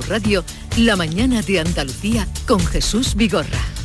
Radio, la mañana de Andalucía con Jesús Vigorra.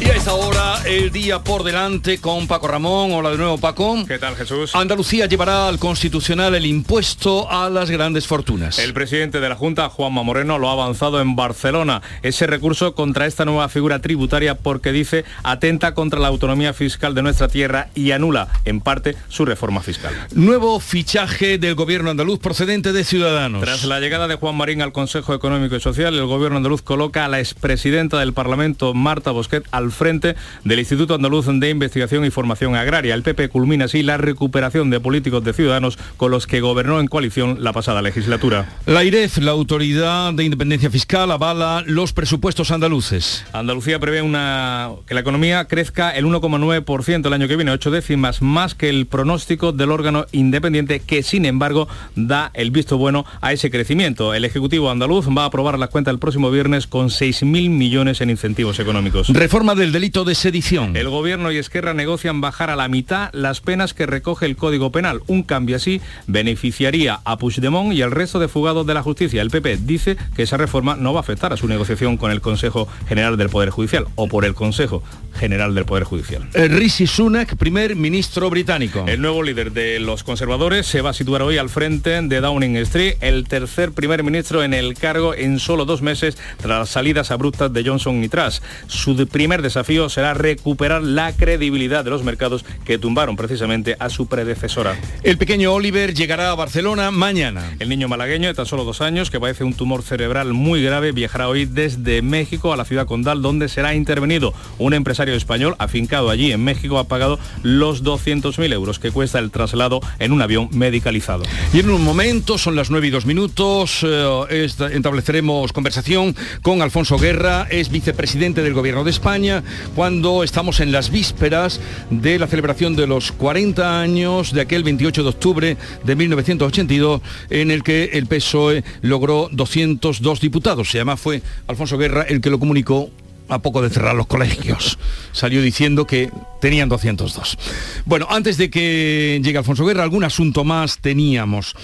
Y a esta hora, el día por delante con Paco Ramón. Hola de nuevo, Paco. ¿Qué tal, Jesús? Andalucía llevará al Constitucional el impuesto a las grandes fortunas. El presidente de la Junta, Juanma Moreno, lo ha avanzado en Barcelona. Ese recurso contra esta nueva figura tributaria porque dice atenta contra la autonomía fiscal de nuestra tierra y anula, en parte, su reforma fiscal. Nuevo fichaje del gobierno andaluz procedente de Ciudadanos. Tras la llegada de Juan Marín al Consejo Económico y Social, el gobierno andaluz coloca a la expresidenta del Parlamento, Marta Bosquet, al frente del Instituto Andaluz de Investigación y Formación Agraria. El PP culmina así la recuperación de políticos de Ciudadanos con los que gobernó en coalición la pasada legislatura. La IREF, la Autoridad de Independencia Fiscal, avala los presupuestos andaluces. Andalucía prevé una, que la economía crezca el 1,9% el año que viene, ocho décimas más que el pronóstico del órgano independiente que, sin embargo, da el visto bueno a ese crecimiento. El Ejecutivo andaluz va a aprobar la cuenta el próximo viernes con 6.000 millones en incentivos económicos. Reforma del delito de sedición. El gobierno y Esquerra negocian bajar a la mitad las penas que recoge el Código Penal. Un cambio así beneficiaría a Puigdemont y al resto de fugados de la justicia. El PP dice que esa reforma no va a afectar a su negociación con el Consejo General del Poder Judicial o por el Consejo General del Poder Judicial. Eh, Rishi Sunak, primer ministro británico. El nuevo líder de los conservadores se va a situar hoy al frente de Downing Street, el tercer primer ministro en el cargo en solo dos meses tras las salidas abruptas de Johnson y Truss. Su primer desafío será recuperar la credibilidad de los mercados que tumbaron precisamente a su predecesora. El pequeño Oliver llegará a Barcelona mañana. El niño malagueño de tan solo dos años, que padece un tumor cerebral muy grave, viajará hoy desde México a la ciudad condal, donde será intervenido. Un empresario español afincado allí en México ha pagado los 200.000 euros que cuesta el traslado en un avión medicalizado. Y en un momento, son las 9 y 2 minutos, eh, estableceremos conversación con Alfonso Guerra, es vicepresidente del Gobierno de España, cuando estamos en las vísperas de la celebración de los 40 años de aquel 28 de octubre de 1982, en el que el PSOE logró 202 diputados. Y además fue Alfonso Guerra el que lo comunicó a poco de cerrar los colegios. Salió diciendo que tenían 202. Bueno, antes de que llegue Alfonso Guerra, algún asunto más teníamos.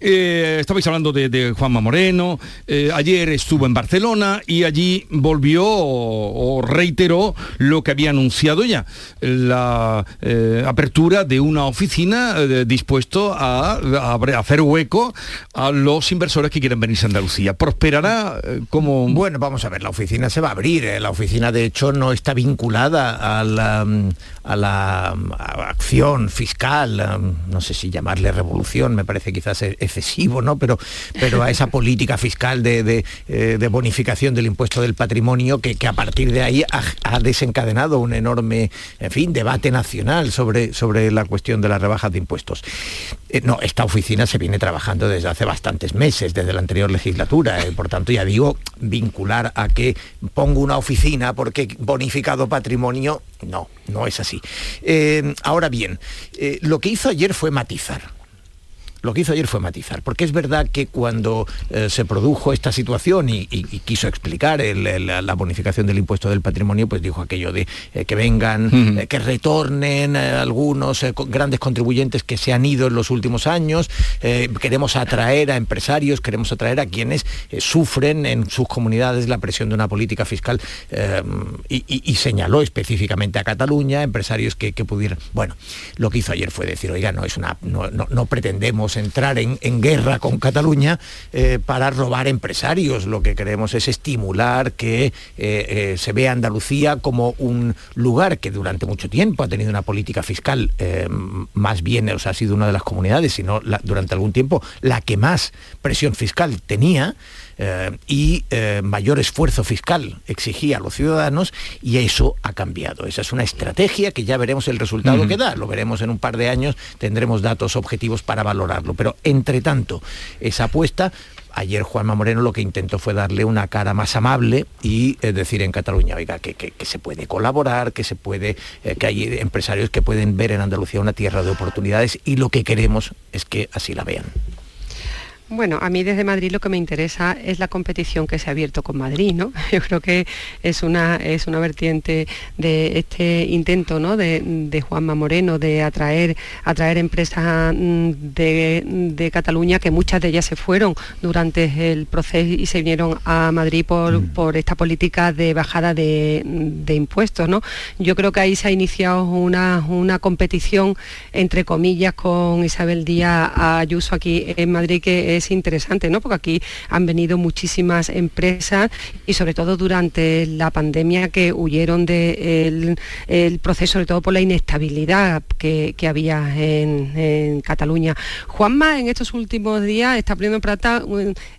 Eh, estabais hablando de, de Juanma Moreno, eh, ayer estuvo en Barcelona y allí volvió o, reiteró lo que había anunciado ya, la eh, apertura de una oficina dispuesto a, hacer hueco a los inversores que quieren venirse a Andalucía. ¿Prosperará como...? Bueno, vamos a ver, la oficina se va a abrir. La oficina, de hecho, no está vinculada a la, a la acción fiscal, no sé si llamarle revolución, me parece quizás excesivo, ¿no? Pero, pero a esa política fiscal de, eh, bonificación del impuesto del patrimonio que, a partir de ahí ha, desencadenado un enorme, en fin, debate nacional sobre, sobre la cuestión de las rebajas de impuestos. Eh, no, esta oficina se viene trabajando desde hace bastantes meses, desde la anterior legislatura. eh, por tanto, ya digo, vincular a que pongo una oficina porque bonificado patrimonio, no, no es así. Ahora bien, lo que hizo ayer fue matizar. Lo que hizo ayer fue matizar, porque es verdad que cuando eh, se produjo esta situación y, y- y quiso explicar el- el- la bonificación del impuesto del patrimonio, pues dijo aquello de eh, que vengan, eh, que retornen algunos grandes contribuyentes que se han ido en los últimos años, queremos atraer a empresarios, queremos atraer a quienes sufren en sus comunidades la presión de una política fiscal y, y- y señaló específicamente a Cataluña, empresarios que, que pudieran... Bueno, lo que hizo ayer fue decir, oiga, no, es una, no, no- no pretendemos entrar en, guerra con Cataluña eh, para robar empresarios, lo que queremos es estimular que eh, eh, se vea Andalucía como un lugar que durante mucho tiempo ha tenido una política fiscal más bien, o sea, ha sido una de las comunidades, sino durante algún tiempo la que más presión fiscal tenía eh, y eh, mayor esfuerzo fiscal exigía a los ciudadanos y eso ha cambiado. Esa es una estrategia que ya veremos el resultado que da. Lo veremos en un par de años, tendremos datos objetivos para valorarlo. Pero entre tanto, esa apuesta Ayer Juanma Moreno lo que intentó fue darle una cara más amable y eh, decir en Cataluña, oiga, que, que- que se puede colaborar, que se puede, eh, que hay empresarios que pueden ver en Andalucía una tierra de oportunidades y lo que queremos es que así la vean. Bueno, a mí desde Madrid lo que me interesa es la competición que se ha abierto con Madrid, ¿no? Yo creo que es una, es una vertiente de este intento ¿no? de, Juanma Moreno de atraer, atraer empresas mm, de, Cataluña, que muchas de ellas se fueron durante el proceso y se vinieron a Madrid por, mm. por esta política de bajada de, impuestos, ¿no? Yo creo que ahí se ha iniciado una, una competición, entre comillas, con Isabel Díaz Ayuso aquí en Madrid que es interesante, ¿no? Porque aquí han venido muchísimas empresas y sobre todo durante la pandemia que huyeron del el proceso, sobre todo por la inestabilidad que, había en, Cataluña. Juanma en estos últimos días está poniendo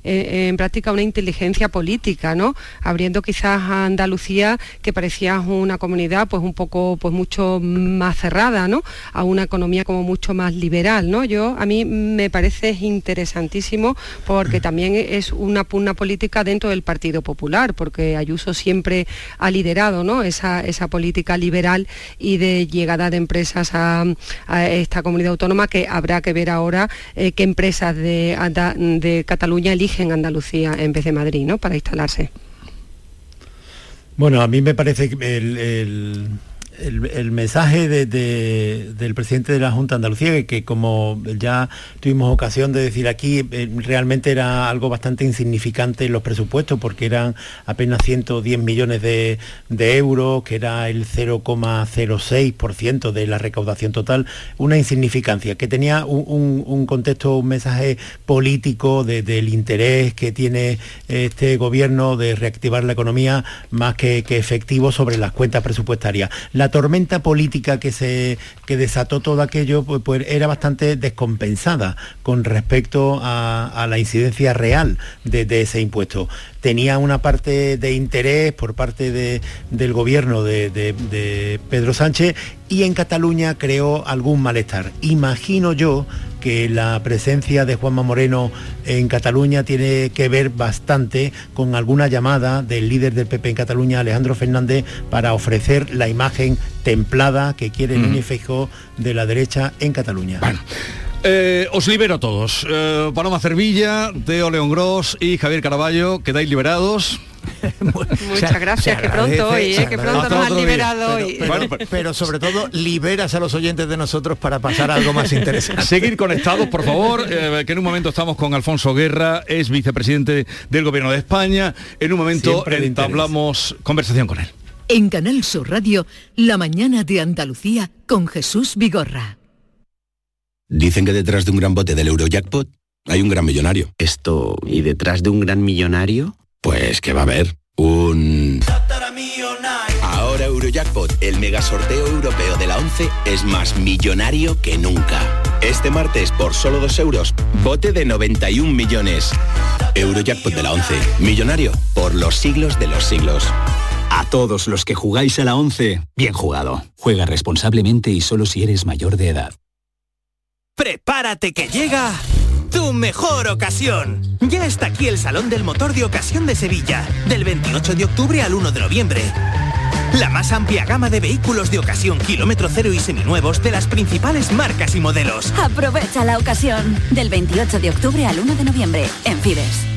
en práctica, una inteligencia política, ¿no? Abriendo quizás a Andalucía, que parecía una comunidad pues un poco, pues mucho más cerrada, ¿no? A una economía como mucho más liberal, ¿no? Yo, a mí me parece interesantísimo porque también es una pugna política dentro del Partido Popular, porque Ayuso siempre ha liderado ¿no? esa, política liberal y de llegada de empresas a, esta comunidad autónoma que habrá que ver ahora eh, qué empresas de, de, Cataluña eligen Andalucía en vez de Madrid ¿no? para instalarse. Bueno, a mí me parece que el, mensaje del presidente de la Junta de Andalucía, que, como ya tuvimos ocasión de decir aquí, eh, realmente era algo bastante insignificante en los presupuestos, porque eran apenas 110 millones de, euros, que era el 0,06% de la recaudación total, una insignificancia, que tenía un, contexto, un mensaje político del interés que tiene este gobierno de reactivar la economía más que, efectivo sobre las cuentas presupuestarias. La tormenta política que se que desató todo aquello pues, pues era bastante descompensada con respecto a, la incidencia real de, ese impuesto. Tenía una parte de interés por parte del gobierno de Pedro Sánchez y en Cataluña creó algún malestar. Imagino yo que la presencia de Juanma Moreno en Cataluña tiene que ver bastante con alguna llamada del líder del PP en Cataluña, Alejandro Fernández, para ofrecer la imagen templada que quiere el mm. De la derecha en Cataluña. Eh, os libero a todos. Eh, Paloma Cervilla, Teo León Gross y Javier Caraballo, quedáis liberados. Muchas gracias, que pronto hoy, ¿eh? que pronto nos han liberado hoy. Pero, sobre todo liberas a los oyentes de nosotros para pasar algo más interesante. Seguir conectados, por favor, eh, que en un momento estamos con Alfonso Guerra, es vicepresidente del Gobierno de España. En un momento entablamos conversación con él. En Canal Sur Radio, La mañana de Andalucía con Jesús Vigorra. Dicen que detrás de un gran bote del Eurojackpot hay un gran millonario. Esto, ¿y detrás de un gran millonario? Pues que va a haber un... Ahora Eurojackpot, el mega sorteo europeo de la 11, es más millonario que nunca. Este martes, por solo 2 euros, bote de 91 millones. Eurojackpot de la 11, millonario por los siglos de los siglos. A todos los que jugáis a la 11, bien jugado. Juega responsablemente y solo si eres mayor de edad. Prepárate que llega tu mejor ocasión. Ya está aquí el Salón del Motor de Ocasión de Sevilla, del 28 de octubre al 1 de noviembre. La más amplia gama de vehículos de ocasión kilómetro cero y seminuevos de las principales marcas y modelos. Aprovecha la ocasión, del 28 de octubre al 1 de noviembre, en Fides.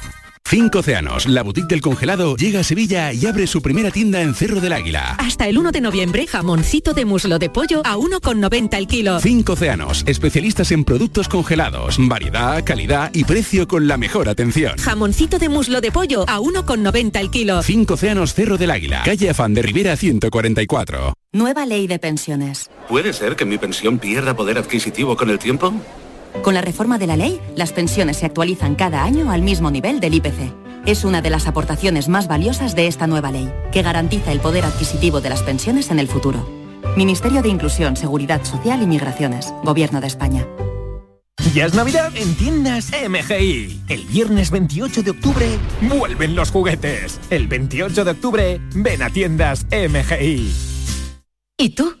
Cinco Océanos, la boutique del congelado, llega a Sevilla y abre su primera tienda en Cerro del Águila. Hasta el 1 de noviembre, jamoncito de muslo de pollo a 1,90 el kilo. Cinco Océanos, especialistas en productos congelados, variedad, calidad y precio con la mejor atención. Jamoncito de muslo de pollo a 1,90 el kilo. Cinco Océanos Cerro del Águila, calle Afán de Rivera 144. Nueva ley de pensiones. ¿Puede ser que mi pensión pierda poder adquisitivo con el tiempo? Con la reforma de la ley, las pensiones se actualizan cada año al mismo nivel del IPC. Es una de las aportaciones más valiosas de esta nueva ley, que garantiza el poder adquisitivo de las pensiones en el futuro. Ministerio de Inclusión, Seguridad Social y Migraciones, Gobierno de España. Ya es Navidad en tiendas MGI. El viernes 28 de octubre vuelven los juguetes. El 28 de octubre ven a tiendas MGI. ¿Y tú?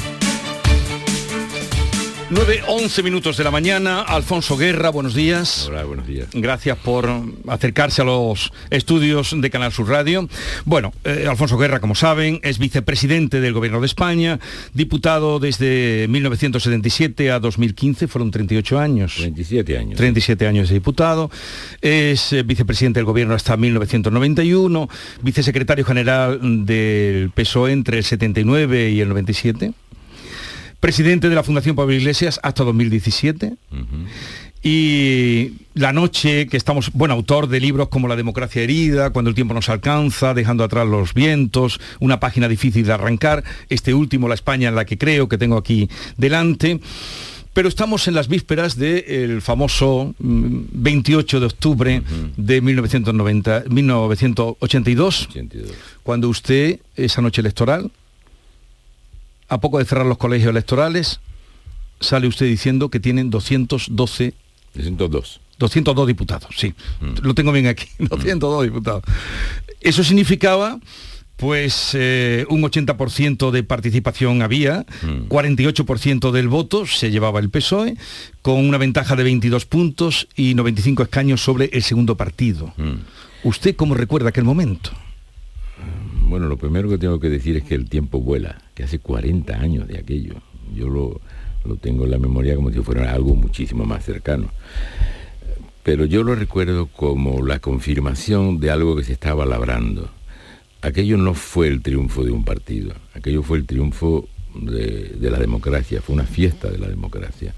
9, 11 minutos de la mañana. Alfonso Guerra, buenos días. Hola, buenos días. Gracias por acercarse a los estudios de Canal Sur Radio. Bueno, eh, Alfonso Guerra, como saben, es vicepresidente del Gobierno de España, diputado desde 1977 a 2015, fueron 38 años. 37 años. 37 años de diputado. Es eh, vicepresidente del Gobierno hasta 1991, vicesecretario general del PSOE entre el 79 y el 97 presidente de la Fundación Pablo Iglesias hasta 2017. Y la noche, que estamos, bueno, autor de libros como La democracia herida, Cuando el tiempo nos alcanza, Dejando atrás los vientos, una página difícil de arrancar, este último, La España en la que creo, que tengo aquí delante. Pero estamos en las vísperas del famoso 28 de octubre de 1990, 1982, cuando usted, esa noche electoral, a poco de cerrar los colegios electorales, sale usted diciendo que tienen 212... 202. 202 diputados, sí. Lo tengo bien aquí, 202 diputados. Eso significaba pues eh, un 80% de participación había, 48% del voto se llevaba el PSOE, con una ventaja de 22 puntos y 95 escaños sobre el segundo partido. ¿Usted cómo recuerda aquel momento? Bueno, lo primero que tengo que decir es que el tiempo vuela, hace 40 años de aquello. Yo lo, lo tengo en la memoria como si fuera algo muchísimo más cercano. Pero yo lo recuerdo como la confirmación de algo que se estaba labrando. Aquello no fue el triunfo de un partido, aquello fue el triunfo de, de la democracia, fue una fiesta de la democracia.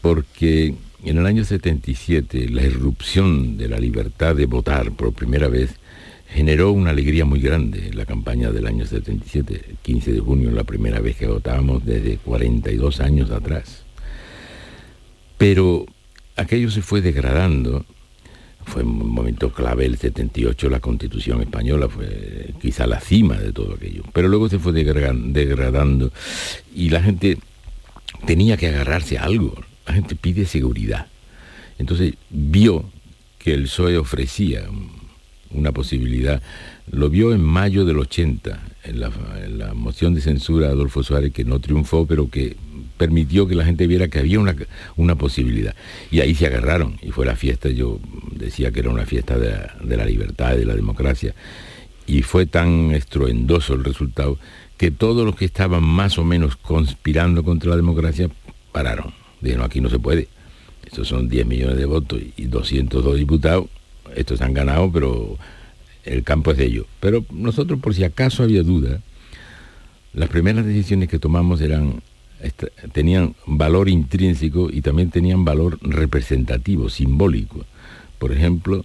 Porque en el año 77 la irrupción de la libertad de votar por primera vez generó una alegría muy grande la campaña del año 77, 15 de junio, la primera vez que votábamos desde 42 años atrás. Pero aquello se fue degradando, fue un momento clave el 78, la constitución española fue quizá la cima de todo aquello, pero luego se fue degradando y la gente tenía que agarrarse a algo, la gente pide seguridad. Entonces vio que el PSOE ofrecía una posibilidad. Lo vio en mayo del 80, en la, moción de censura de Adolfo Suárez, que no triunfó, pero que permitió que la gente viera que había una, una posibilidad. Y ahí se agarraron, y fue la fiesta, yo decía que era una fiesta de, de la libertad de la democracia. Y fue tan estruendoso el resultado que todos los que estaban más o menos conspirando contra la democracia pararon. Dijeron, aquí no se puede. Estos son 10 millones de votos y 202 diputados estos han ganado, pero el campo es de ellos. Pero nosotros, por si acaso había duda, las primeras decisiones que tomamos eran tenían valor intrínseco y también tenían valor representativo, simbólico. Por ejemplo,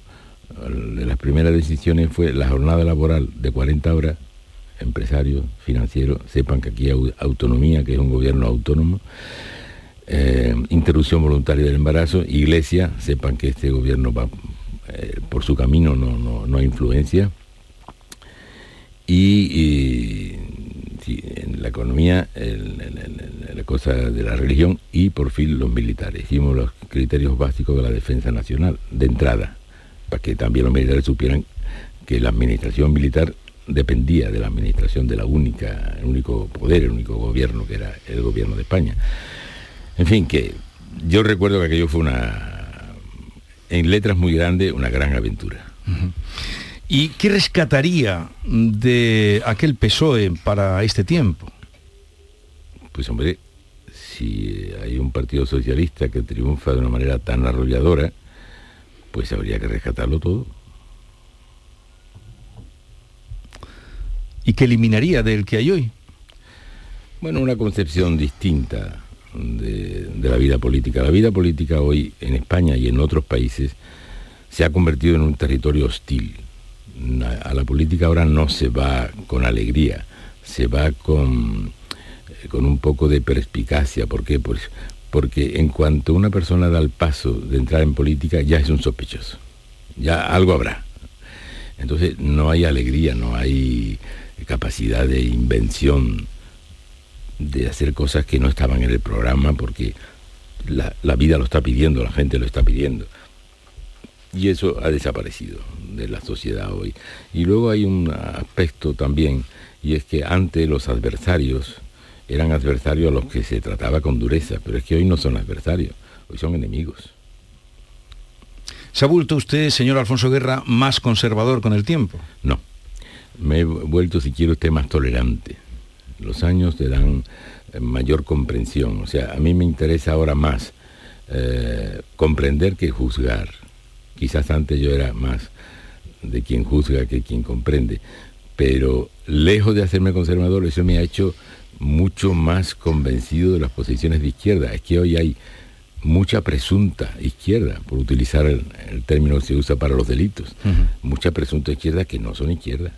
las primeras decisiones fue la jornada laboral de 40 horas empresarios, financieros, sepan que aquí hay autonomía, que es un gobierno autónomo, eh, interrupción voluntaria del embarazo, iglesia, sepan que este gobierno va eh, por su camino, no, no, no influencia. Y, en la economía, en, la cosa de la religión y por fin los militares. Hicimos los criterios básicos de la defensa nacional, de entrada, para que también los militares supieran que la administración militar dependía de la administración de la única, el único poder, el único gobierno que era el gobierno de España. En fin, que yo recuerdo que aquello fue una, en letras muy grandes, una gran aventura. ¿Y qué rescataría de aquel PSOE para este tiempo? Pues hombre, si hay un partido socialista que triunfa de una manera tan arrolladora, pues habría que rescatarlo todo. ¿Y qué eliminaría del que hay hoy? Bueno, una concepción distinta de, la vida política. La vida política hoy en España y en otros países se ha convertido en un territorio hostil. A la política ahora no se va con alegría, se va con, eh, con un poco de perspicacia. ¿Por qué? Pues porque en cuanto una persona da el paso de entrar en política ya es un sospechoso. Ya algo habrá. Entonces no hay alegría, no hay capacidad de invención, de hacer cosas que no estaban en el programa porque la, vida lo está pidiendo, la gente lo está pidiendo. Y eso ha desaparecido de la sociedad hoy. Y luego hay un aspecto también, y es que antes los adversarios eran adversarios a los que se trataba con dureza, pero es que hoy no son adversarios, hoy son enemigos. ¿Se ha vuelto usted, señor Alfonso Guerra, más conservador con el tiempo? No me he vuelto, si quiero, usted más tolerante. Los años te dan eh, mayor comprensión. O sea, a mí me interesa ahora más eh, comprender que juzgar. Quizás antes yo era más de quien juzga que quien comprende. Pero lejos de hacerme conservador, eso me ha hecho mucho más convencido de las posiciones de izquierda. Es que hoy hay mucha presunta izquierda, por utilizar el, término que se usa para los delitos, mucha presunta izquierda que no son izquierda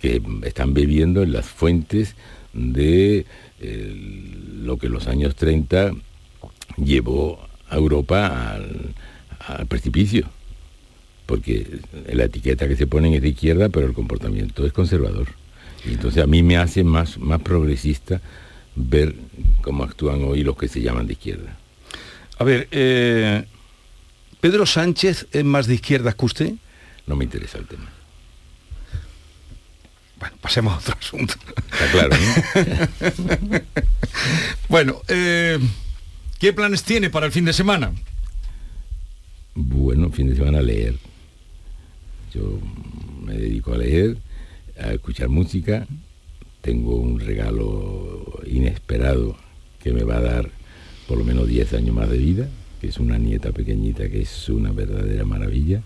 que están bebiendo en las fuentes de eh, lo que en los años 30 llevó a Europa al, precipicio. Porque la etiqueta que se ponen es de izquierda, pero el comportamiento es conservador. Y entonces a mí me hace más, más progresista ver cómo actúan hoy los que se llaman de izquierda. A ver, eh, ¿Pedro Sánchez es más de izquierda que usted? No me interesa el tema. Bueno, pasemos a otro asunto. Está claro, bueno, eh, ¿qué planes tiene para el fin de semana? Bueno, fin de semana leer. Yo me dedico a leer, a escuchar música. Tengo un regalo inesperado que me va a dar por lo menos 10 años más de vida, que es una nieta pequeñita que es una verdadera maravilla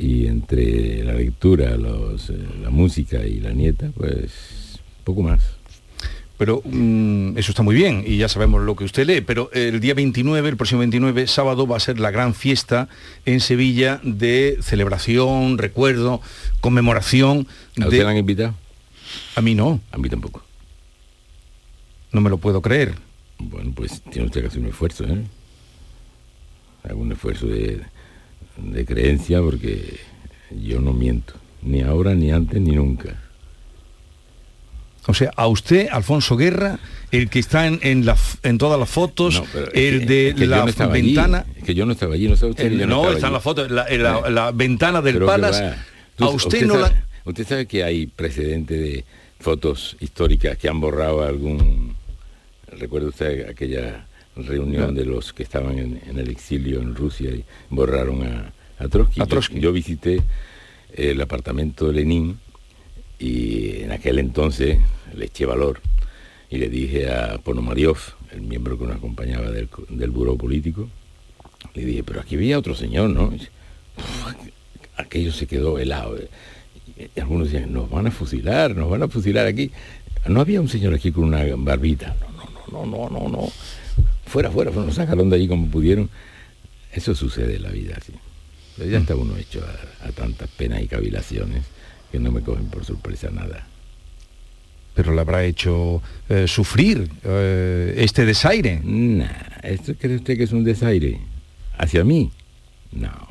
y entre la lectura, los, eh, la música y la nieta, pues poco más. Pero mm, eso está muy bien y ya sabemos lo que usted lee, pero el día 29, el próximo 29, sábado, va a ser la gran fiesta en Sevilla de celebración, recuerdo, conmemoración. ¿A usted han invitado? A mí no. A mí tampoco. No me lo puedo creer. Bueno, pues tiene usted que hacer un esfuerzo, ¿eh? Algún esfuerzo de, de creencia porque yo no miento, ni ahora, ni antes, ni nunca. O sea, a usted, Alfonso Guerra, el que está en, en, la, en todas las fotos, el de la ventana... es que yo no estaba allí, no sabe usted. no, está en la foto, la, la, ventana del Palace. a usted, no la... Usted sabe que hay precedente de fotos históricas que han borrado algún... Recuerda usted aquella reunión de los que estaban en, el exilio en Rusia y borraron a, Trotsky. Yo, visité el apartamento de Lenin y en aquel entonces le eché valor y le dije a Ponomariov, el miembro que nos acompañaba del, del buró político, le dije, pero aquí había otro señor, ¿no? aquello se quedó helado. Y algunos decían, nos van a fusilar, nos van a fusilar aquí. No había un señor aquí con una barbita. No, no, no, no, no, no fuera, fuera, nos sacaron de allí como pudieron. Eso sucede en la vida, sí. Pero ya está uno hecho a, tantas penas y cavilaciones que no me cogen por sorpresa nada. pero le habrá hecho eh, sufrir eh, este desaire. Nah, ¿esto cree usted que es un desaire? ¿Hacia mí? No.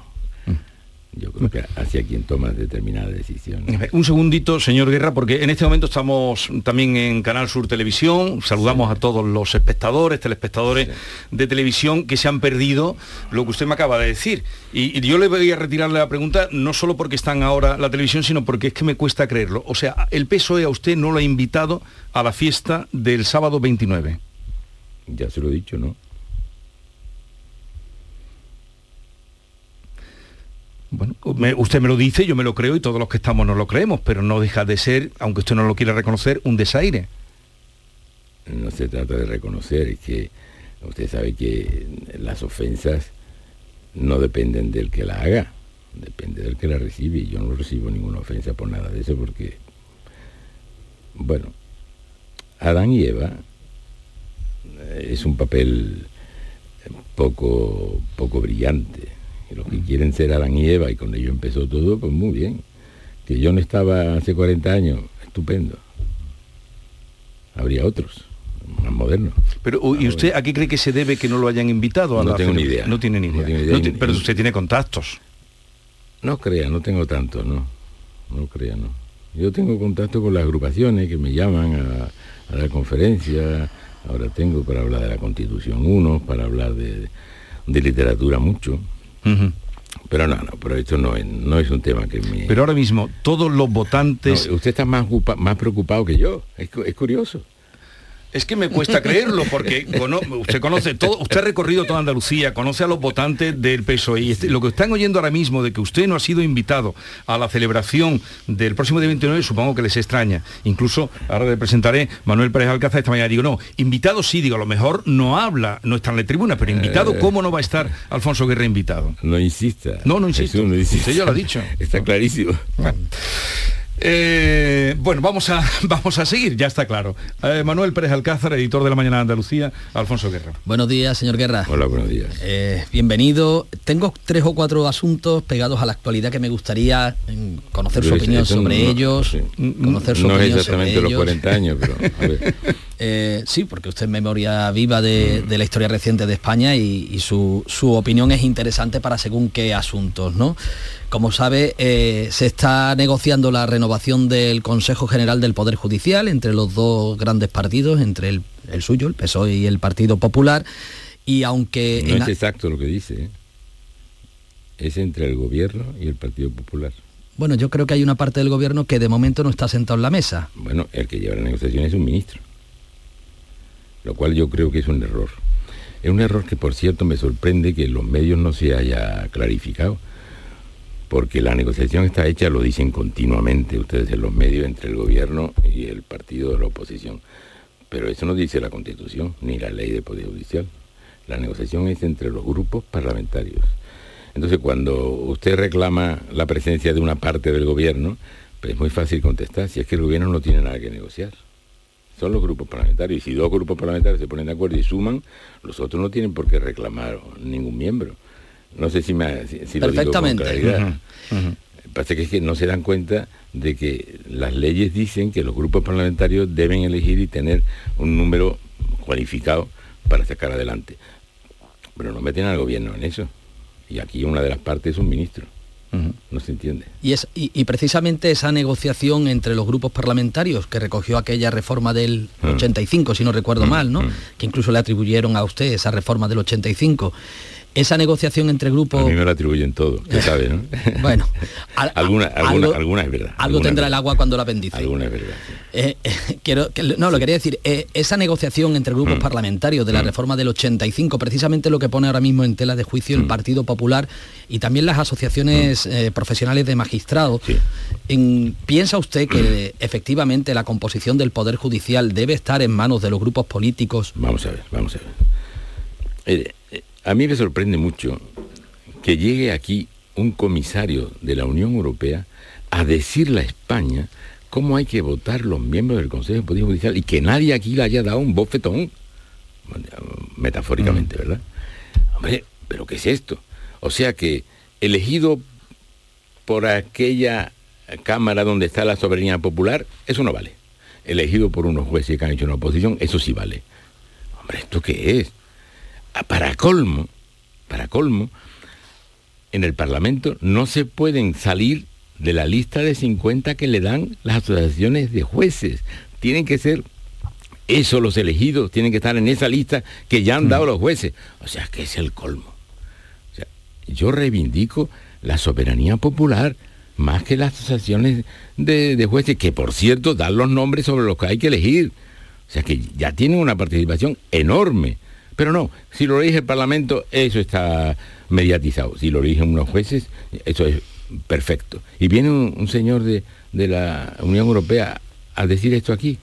Yo creo que hacia quien toma determinadas decisiones. Un segundito, señor Guerra, porque en este momento estamos también en Canal Sur Televisión. Saludamos a todos los espectadores, telespectadores de televisión que se han perdido lo que usted me acaba de decir. Y, y yo le voy a retirarle la pregunta no solo porque están ahora la televisión, sino porque es que me cuesta creerlo. O sea, el PSOE a usted no lo ha invitado a la fiesta del sábado 29. Ya se lo he dicho, ¿no? Bueno, usted me lo dice, yo me lo creo y todos los que estamos nos lo creemos, pero no deja de ser, aunque usted no lo quiera reconocer, un desaire. No se trata de reconocer, es que usted sabe que las ofensas no dependen del que la haga, depende del que la recibe. Y yo no recibo ninguna ofensa por nada de eso porque, bueno, Adán y Eva eh, es un papel poco, poco brillante. Y los que quieren ser Adán y Eva, y con ello empezó todo, pues muy bien. Que yo no estaba hace 40 años, estupendo. Habría otros, más modernos. Pero, ¿y usted a qué cree que se debe que no lo hayan invitado a No la tengo ni idea. No tiene ni idea. No. No pero usted tiene contactos. No crea, no tengo tanto, no. No crea, no. Yo tengo contacto con las agrupaciones que me llaman a, a dar conferencias. Ahora tengo para hablar de la Constitución uno, para hablar de, de literatura mucho. Pero no, no, pero esto no es, no es un tema que me... Pero ahora mismo, todos los votantes... No, usted está más, más preocupado que yo. Es curioso. Es que me cuesta creerlo porque usted conoce todo, usted ha recorrido toda Andalucía, conoce a los votantes del PSOE y este- lo que están oyendo ahora mismo de que usted no ha sido invitado a la celebración del próximo día 29, supongo que les extraña. Incluso ahora le presentaré Manuel Pérez Alcázar esta mañana. Digo, no, invitado sí, digo, a lo mejor no habla, no está en la tribuna, pero invitado, Eh. ¿cómo no va a estar Alfonso Guerra invitado? No insista. No, no insisto. Jesús, no insista. Usted ya lo ha dicho. Está clarísimo. Eh, bueno, vamos a, vamos a seguir, ya está claro. Eh, Manuel Pérez Alcázar, editor de La Mañana de Andalucía, Alfonso Guerra. Buenos días, señor Guerra. Hola, buenos días. Eh, bienvenido. Tengo tres o cuatro asuntos pegados a la actualidad que me gustaría mm, conocer su opinión sobre no- ellos. sí. Conocer su No es opinión exactamente sobre los ellos. 40 años, pero a ver. Eh, sí, porque usted es memoria viva Mm. de, de la historia reciente de España y, y su, su opinión es interesante para según qué asuntos, ¿no? Como sabe, eh, se está negociando la renovación del Consejo General del Poder Judicial entre los dos grandes partidos, entre el, el suyo, el PSOE y el Partido Popular. Y aunque No en es exacto lo que dice. ¿eh? Es entre el gobierno y el Partido Popular. bueno, yo creo que hay una parte del gobierno que de momento no está sentado en la mesa. Bueno, el que lleva la negociación es un ministro. Lo cual yo creo que es un error. Es un error que, por cierto, me sorprende que en los medios no se haya clarificado. Porque la negociación está hecha, lo dicen continuamente ustedes en los medios, entre el gobierno y el partido de la oposición. Pero eso no dice la Constitución ni la ley de Poder Judicial. La negociación es entre los grupos parlamentarios. Entonces, cuando usted reclama la presencia de una parte del gobierno, pues es muy fácil contestar, si es que el gobierno no tiene nada que negociar. Son los grupos parlamentarios. Y si dos grupos parlamentarios se ponen de acuerdo y suman, los otros no tienen por qué reclamar ningún miembro. No sé si, me, si, si lo digo con Perfectamente. claridad. Pasa que es que no se dan cuenta de que las leyes dicen que los grupos parlamentarios deben elegir y tener un número cualificado para sacar adelante. Pero no meten al gobierno en eso. Y aquí una de las partes es un ministro. No se entiende. Y, es, y, y precisamente esa negociación entre los grupos parlamentarios que recogió aquella reforma del Ah. 85, si no recuerdo Mm, mal, ¿no? Que incluso le atribuyeron a usted esa reforma del 85. Esa negociación entre grupos... A mí me lo atribuyen todo, usted sabe, ¿no? Bueno, al- alguna, alguna, algo- alguna es verdad. algo alguna tendrá el agua cuando la bendice. Alguna es verdad. sí. Eh, eh, quiero, que- no, lo quería decir, eh, esa negociación entre grupos Mm. parlamentarios de la reforma del 85, precisamente lo que pone ahora mismo en tela de juicio Mm. el Partido Popular y también las asociaciones profesionales de magistrados. En- ¿Piensa usted que efectivamente la composición del Poder Judicial debe estar en manos de los grupos políticos? Vamos a ver, vamos a ver. A mí me sorprende mucho que llegue aquí un comisario de la Unión Europea a decirle a España cómo hay que votar los miembros del Consejo de Poder Judicial y que nadie aquí le haya dado un bofetón, metafóricamente, ¿verdad? Hombre, ¿pero qué es esto? O sea que elegido por aquella Cámara donde está la soberanía popular, eso no vale. elegido por unos jueces que han hecho una oposición, eso sí vale. Hombre, ¿esto qué es? Ah, Para colmo, para colmo, en el Parlamento no se pueden salir de la lista de 50 que le dan las asociaciones de jueces. Tienen que ser eso, los elegidos, tienen que estar en esa lista que ya han dado los jueces. O sea, que es el colmo. O sea, yo reivindico la soberanía popular más que las asociaciones de, de jueces, que por cierto dan los nombres sobre los que hay que elegir. O sea, que ya tienen una participación enorme. Pero no, si lo elige el Parlamento, eso está mediatizado. Si lo eligen unos jueces, eso es perfecto. Y viene un, un señor de, de la Unión Europea a decir esto aquí.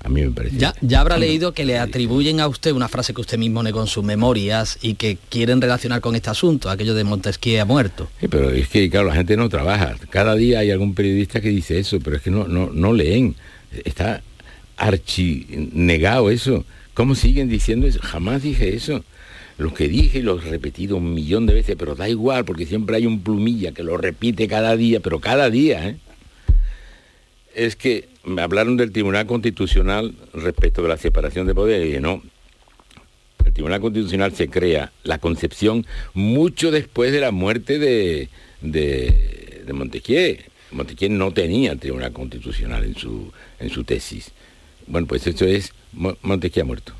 A mí me parece. Ya, ya habrá leído que le atribuyen a usted una frase que usted mismo negó en sus memorias y que quieren relacionar con este asunto, aquello de Montesquieu ha muerto. Sí, pero es que, claro, la gente no trabaja. Cada día hay algún periodista que dice eso, pero es que no, no, no leen. Está archinegado eso. ¿Cómo siguen diciendo eso? Jamás dije eso. Lo que dije lo he repetido un millón de veces, pero da igual, porque siempre hay un plumilla que lo repite cada día, pero cada día, ¿eh? Es que me hablaron del Tribunal Constitucional respecto de la separación de poderes y dije, no, el Tribunal Constitucional se crea la concepción mucho después de la muerte de, de, de Montesquieu. Montesquieu no tenía el Tribunal Constitucional en su, en su tesis. Bueno, pues esto es Mo- Montesquieu ha muerto.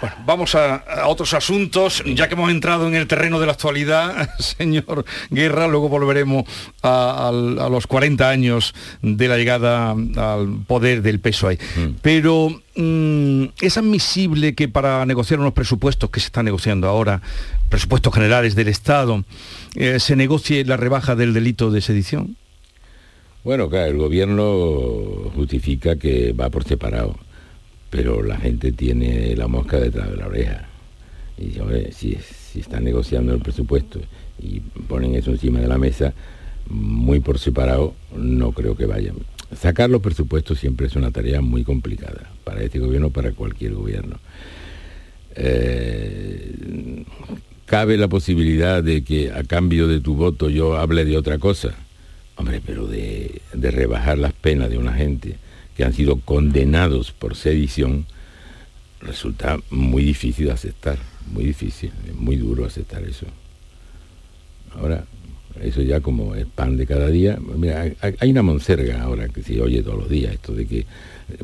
Bueno, vamos a, a otros asuntos, ya que hemos entrado en el terreno de la actualidad, señor Guerra, luego volveremos a, los 40 años de la llegada al poder del PSOE. Pero mm, es admisible que para negociar unos presupuestos que se están negociando ahora, presupuestos generales del Estado, eh, se negocie la rebaja del delito de sedición. Bueno, claro, el gobierno justifica que va por separado, pero la gente tiene la mosca detrás de la oreja. Y dice, "Hombre, si, si están negociando el presupuesto y ponen eso encima de la mesa, muy por separado, no creo que vayan. Sacar los presupuestos siempre es una tarea muy complicada, para este gobierno, para cualquier gobierno. Eh, cabe la posibilidad de que a cambio de tu voto yo hable de otra cosa. Hombre, pero de, de rebajar las penas de una gente que han sido condenados por sedición, resulta muy difícil aceptar, muy difícil, muy duro aceptar eso. Ahora, eso ya como es pan de cada día, mira, hay- hay una monserga ahora que se oye todos los días, esto de que,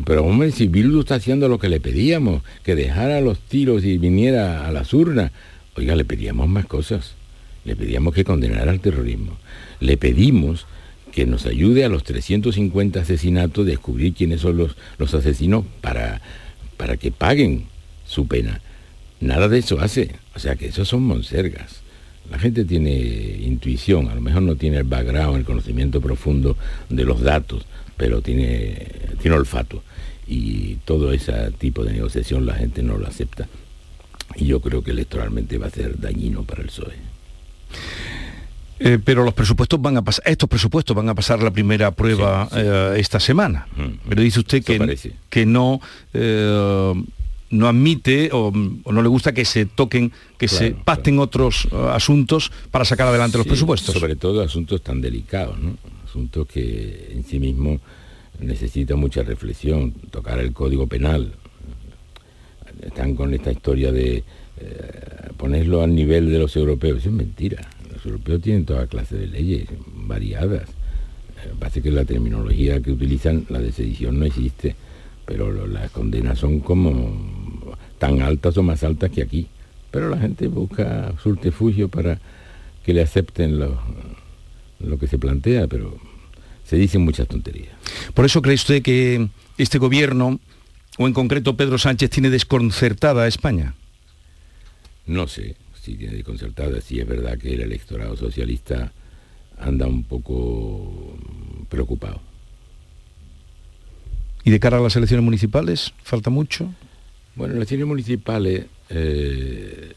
pero hombre, si Bildu está haciendo lo que le pedíamos, que dejara los tiros y viniera a las urnas, oiga, le pedíamos más cosas, le pedíamos que condenara al terrorismo, le pedimos que nos ayude a los 350 asesinatos, descubrir quiénes son los, los asesinos para, para que paguen su pena. Nada de eso hace. O sea que esos son monsergas. La gente tiene intuición, a lo mejor no tiene el background, el conocimiento profundo de los datos, pero tiene, tiene olfato. Y todo ese tipo de negociación la gente no lo acepta. Y yo creo que electoralmente va a ser dañino para el PSOE. Eh, pero los presupuestos van a pasar, estos presupuestos van a pasar la primera prueba eh, esta semana. Pero dice usted que, que no, eh, no admite o, o no le gusta que se toquen, que se Claro, pacten otros eh, asuntos para sacar adelante los presupuestos. Sobre todo asuntos tan delicados, ¿no? Asuntos que en sí mismo necesitan mucha reflexión, tocar el código penal. Están con esta historia de ponerlo al nivel de los europeos. Eso es mentira. Los europeos tienen toda clase de leyes variadas. Eh, Parece que la terminología que utilizan, la de sedición, no existe, pero lo- las condenas son como tan altas o más altas que aquí. Pero la gente busca subterfugio para que le acepten lo, lo que se plantea, pero se dicen muchas tonterías. Por eso cree usted que este gobierno, o en concreto Pedro Sánchez, tiene desconcertada a España. No sé si tiene desconcertada, si es verdad que el electorado socialista anda un poco preocupado. ¿Y de cara a las elecciones municipales? ¿Falta mucho? Bueno, las elecciones municipales eh,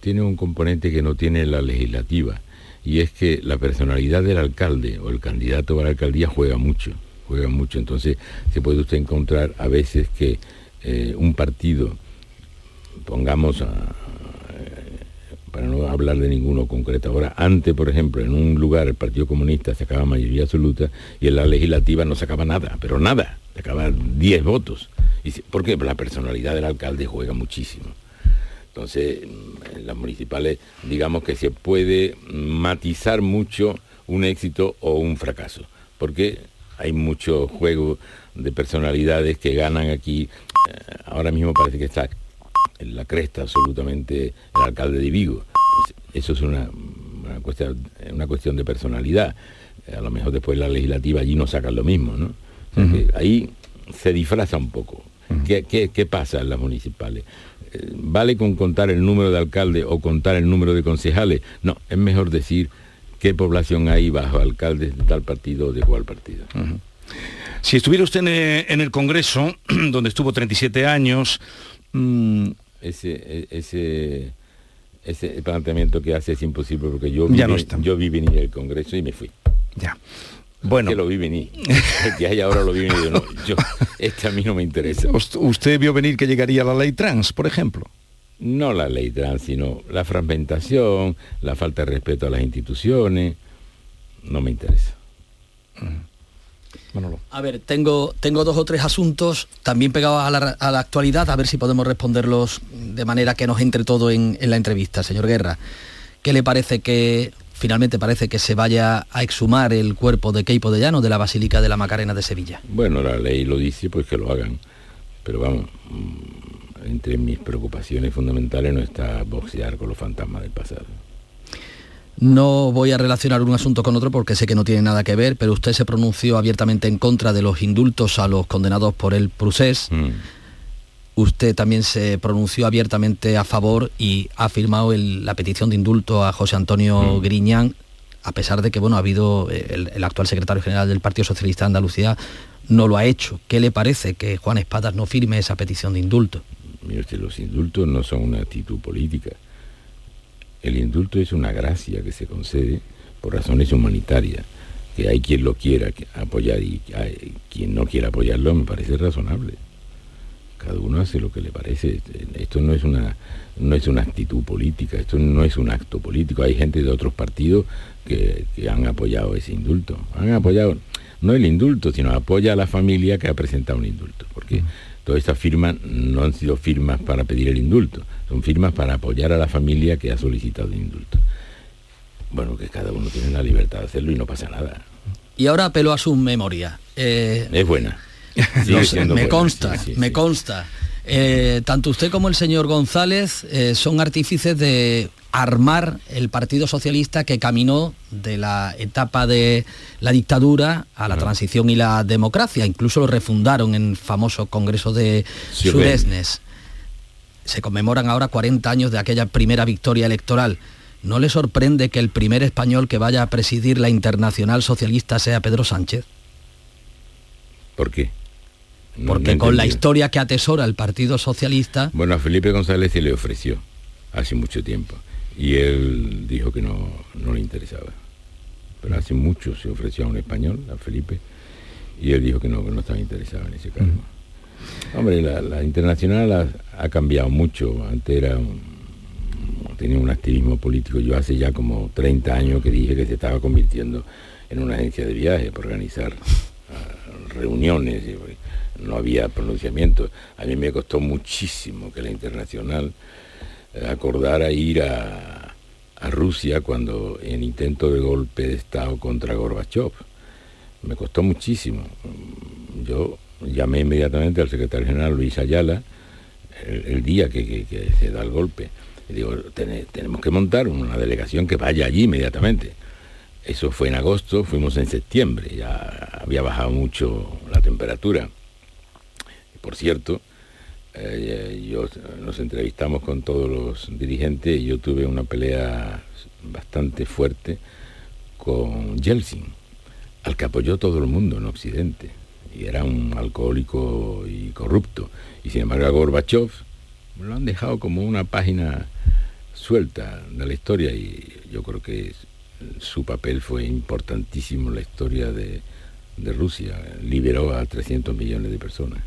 tiene un componente que no tiene la legislativa, y es que la personalidad del alcalde o el candidato a la alcaldía juega mucho, juega mucho. Entonces se puede usted encontrar a veces que eh, un partido, pongamos a, para no hablar de ninguno concreto. Ahora, antes, por ejemplo, en un lugar el Partido Comunista sacaba mayoría absoluta y en la legislativa no sacaba nada, pero nada, sacaba 10 votos. Y, porque la personalidad del alcalde juega muchísimo. Entonces, en las municipales, digamos que se puede matizar mucho un éxito o un fracaso, porque hay mucho juego de personalidades que ganan aquí. Eh, ahora mismo parece que está en la cresta absolutamente el alcalde de Vigo. Pues eso es una, cuestión, una cuestión de personalidad. Eh, a lo mejor después la legislativa allí no sacan lo mismo, ¿no? ahí se disfraza un poco. ¿Qué, pasa en las municipales? Eh, ¿Vale con contar el número de alcaldes o contar el número de concejales? No, es mejor decir qué población hay bajo alcaldes de tal partido o de cual partido. Si estuviera usted en el Congreso, donde estuvo 37 años, mm, ese, e, ese, ese planteamiento que hace es imposible porque yo vi, ya no yo vi venir el Congreso y me fui. Ya. Bueno. Que lo vi venir. El que hay ahora lo vi venir. No, yo, este a mí no me interesa. ¿Usted vio venir que llegaría la ley trans, por ejemplo? No la ley trans, sino la fragmentación, la falta de respeto a las instituciones. No me interesa. A ver, tengo, tengo dos o tres asuntos también pegados a la, actualidad, a ver si podemos responderlos de manera que nos entre todo en, la entrevista. Señor Guerra, ¿qué le parece que finalmente parece que se vaya a exhumar el cuerpo de Keipo de Llano de la Basílica de la Macarena de Sevilla? Bueno, la ley lo dice, pues que lo hagan. Pero vamos, mm, entre mis preocupaciones fundamentales no está boxear con los fantasmas del pasado. No voy a relacionar un asunto con otro porque sé que no tiene nada que ver, pero usted se pronunció abiertamente en contra de los indultos a los condenados por el procés. Mm. Usted también se pronunció abiertamente a favor y ha firmado la petición de indulto a José Antonio mm. Griñán, a pesar de que bueno, ha habido eh, el, actual secretario general del Partido Socialista de Andalucía no lo ha hecho. ¿Qué le parece que Juan Espadas no firme esa petición de indulto? Mire usted, los indultos no son una actitud política el indulto es una gracia que se concede por razones humanitarias, que hay quien lo quiera apoyar y quien no quiera apoyarlo me parece razonable. Cada uno hace lo que le parece. Esto no es una no es una actitud política, esto no es un acto político. Hay gente de otros partidos que, han apoyado ese indulto. Han apoyado no el indulto, sino apoya a la familia que ha presentado un indulto. Todas estas firmas no han sido firmas para pedir el indulto, son firmas para apoyar a la familia que ha solicitado el indulto. Bueno, que cada uno tiene la libertad de hacerlo y no pasa nada. Y ahora apelo a su memoria. Eh, es buena. me consta, me consta. Eh, tanto usted como el señor González eh, son artífices de armar el Partido Socialista que caminó de la etapa de la dictadura a la transición y la democracia. Incluso lo refundaron en el famoso Congreso de Sudesnes. Se conmemoran ahora 40 años de aquella primera victoria electoral. ¿No le sorprende que el primer español que vaya a presidir la Internacional Socialista sea Pedro Sánchez? ¿Por qué? Porque con la historia que atesora el Partido Socialista... Bueno, a Felipe González se le ofreció hace mucho tiempo y él dijo que no, le interesaba. Pero hace mucho se ofreció a un español, a Felipe, y él dijo que no, no estaba interesado en ese cargo. Hombre, la, internacional ha, cambiado mucho. Antes era tenía un activismo político. Yo hace ya como 30 años que dije que se estaba convirtiendo en una agencia de viaje para organizar ah, reuniones. no había pronunciamiento. A mí me costó muchísimo que la internacional acordara ir a, Rusia cuando en intento de golpe de Estado contra Gorbachev. Me costó muchísimo. Yo llamé inmediatamente al secretario general Luis Ayala el, día que, se da el golpe. Y digo, tenemos que montar una delegación que vaya allí inmediatamente. Eso fue en agosto, fuimos en septiembre, ya había bajado mucho la temperatura. Por cierto, eh, yo, nos entrevistamos con todos los dirigentes y yo tuve una pelea bastante fuerte con Yeltsin, al que apoyó todo el mundo en Occidente, y era un alcohólico y corrupto. Y sin embargo a Gorbachev lo han dejado como una página suelta de la historia y yo creo que su papel fue importantísimo en la historia de, de Rusia, liberó a 300 millones de personas.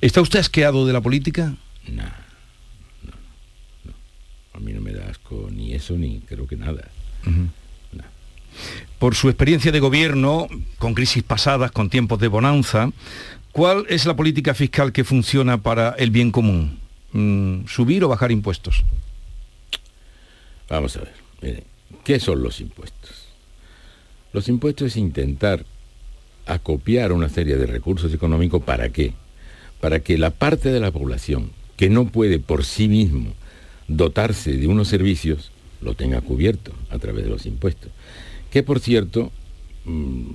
¿Está usted asqueado de la política? No, no, A mí no me da asco ni eso, ni creo que nada. Por su experiencia de gobierno, con crisis pasadas, con tiempos de bonanza, ¿cuál es la política fiscal que funciona para el bien común? Mm, ¿Subir o bajar impuestos? Vamos a ver, miren, ¿qué son los impuestos? Los impuestos es intentar acopiar una serie de recursos económicos para qué? Para que la parte de la población que no puede por sí mismo dotarse de unos servicios, lo tenga cubierto a través de los impuestos. Que por cierto, mm,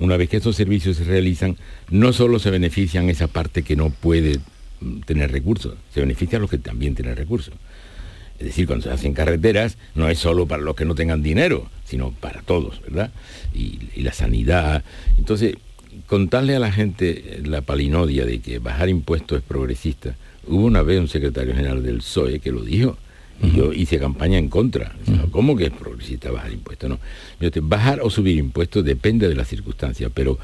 una vez que esos servicios se realizan, no solo se benefician esa parte que no puede mm, tener recursos, se benefician los que también tienen recursos. Es decir, cuando se hacen carreteras, no es solo para los que no tengan dinero, sino para todos, ¿verdad? Y, y la sanidad. Entonces, contarle a la gente la palinodia de que bajar impuestos es progresista. Hubo una vez un secretario general del PSOE que lo dijo, y yo hice campaña en contra. ¿Cómo que es progresista bajar impuestos? No. bajar o subir impuestos depende de las circunstancias, pero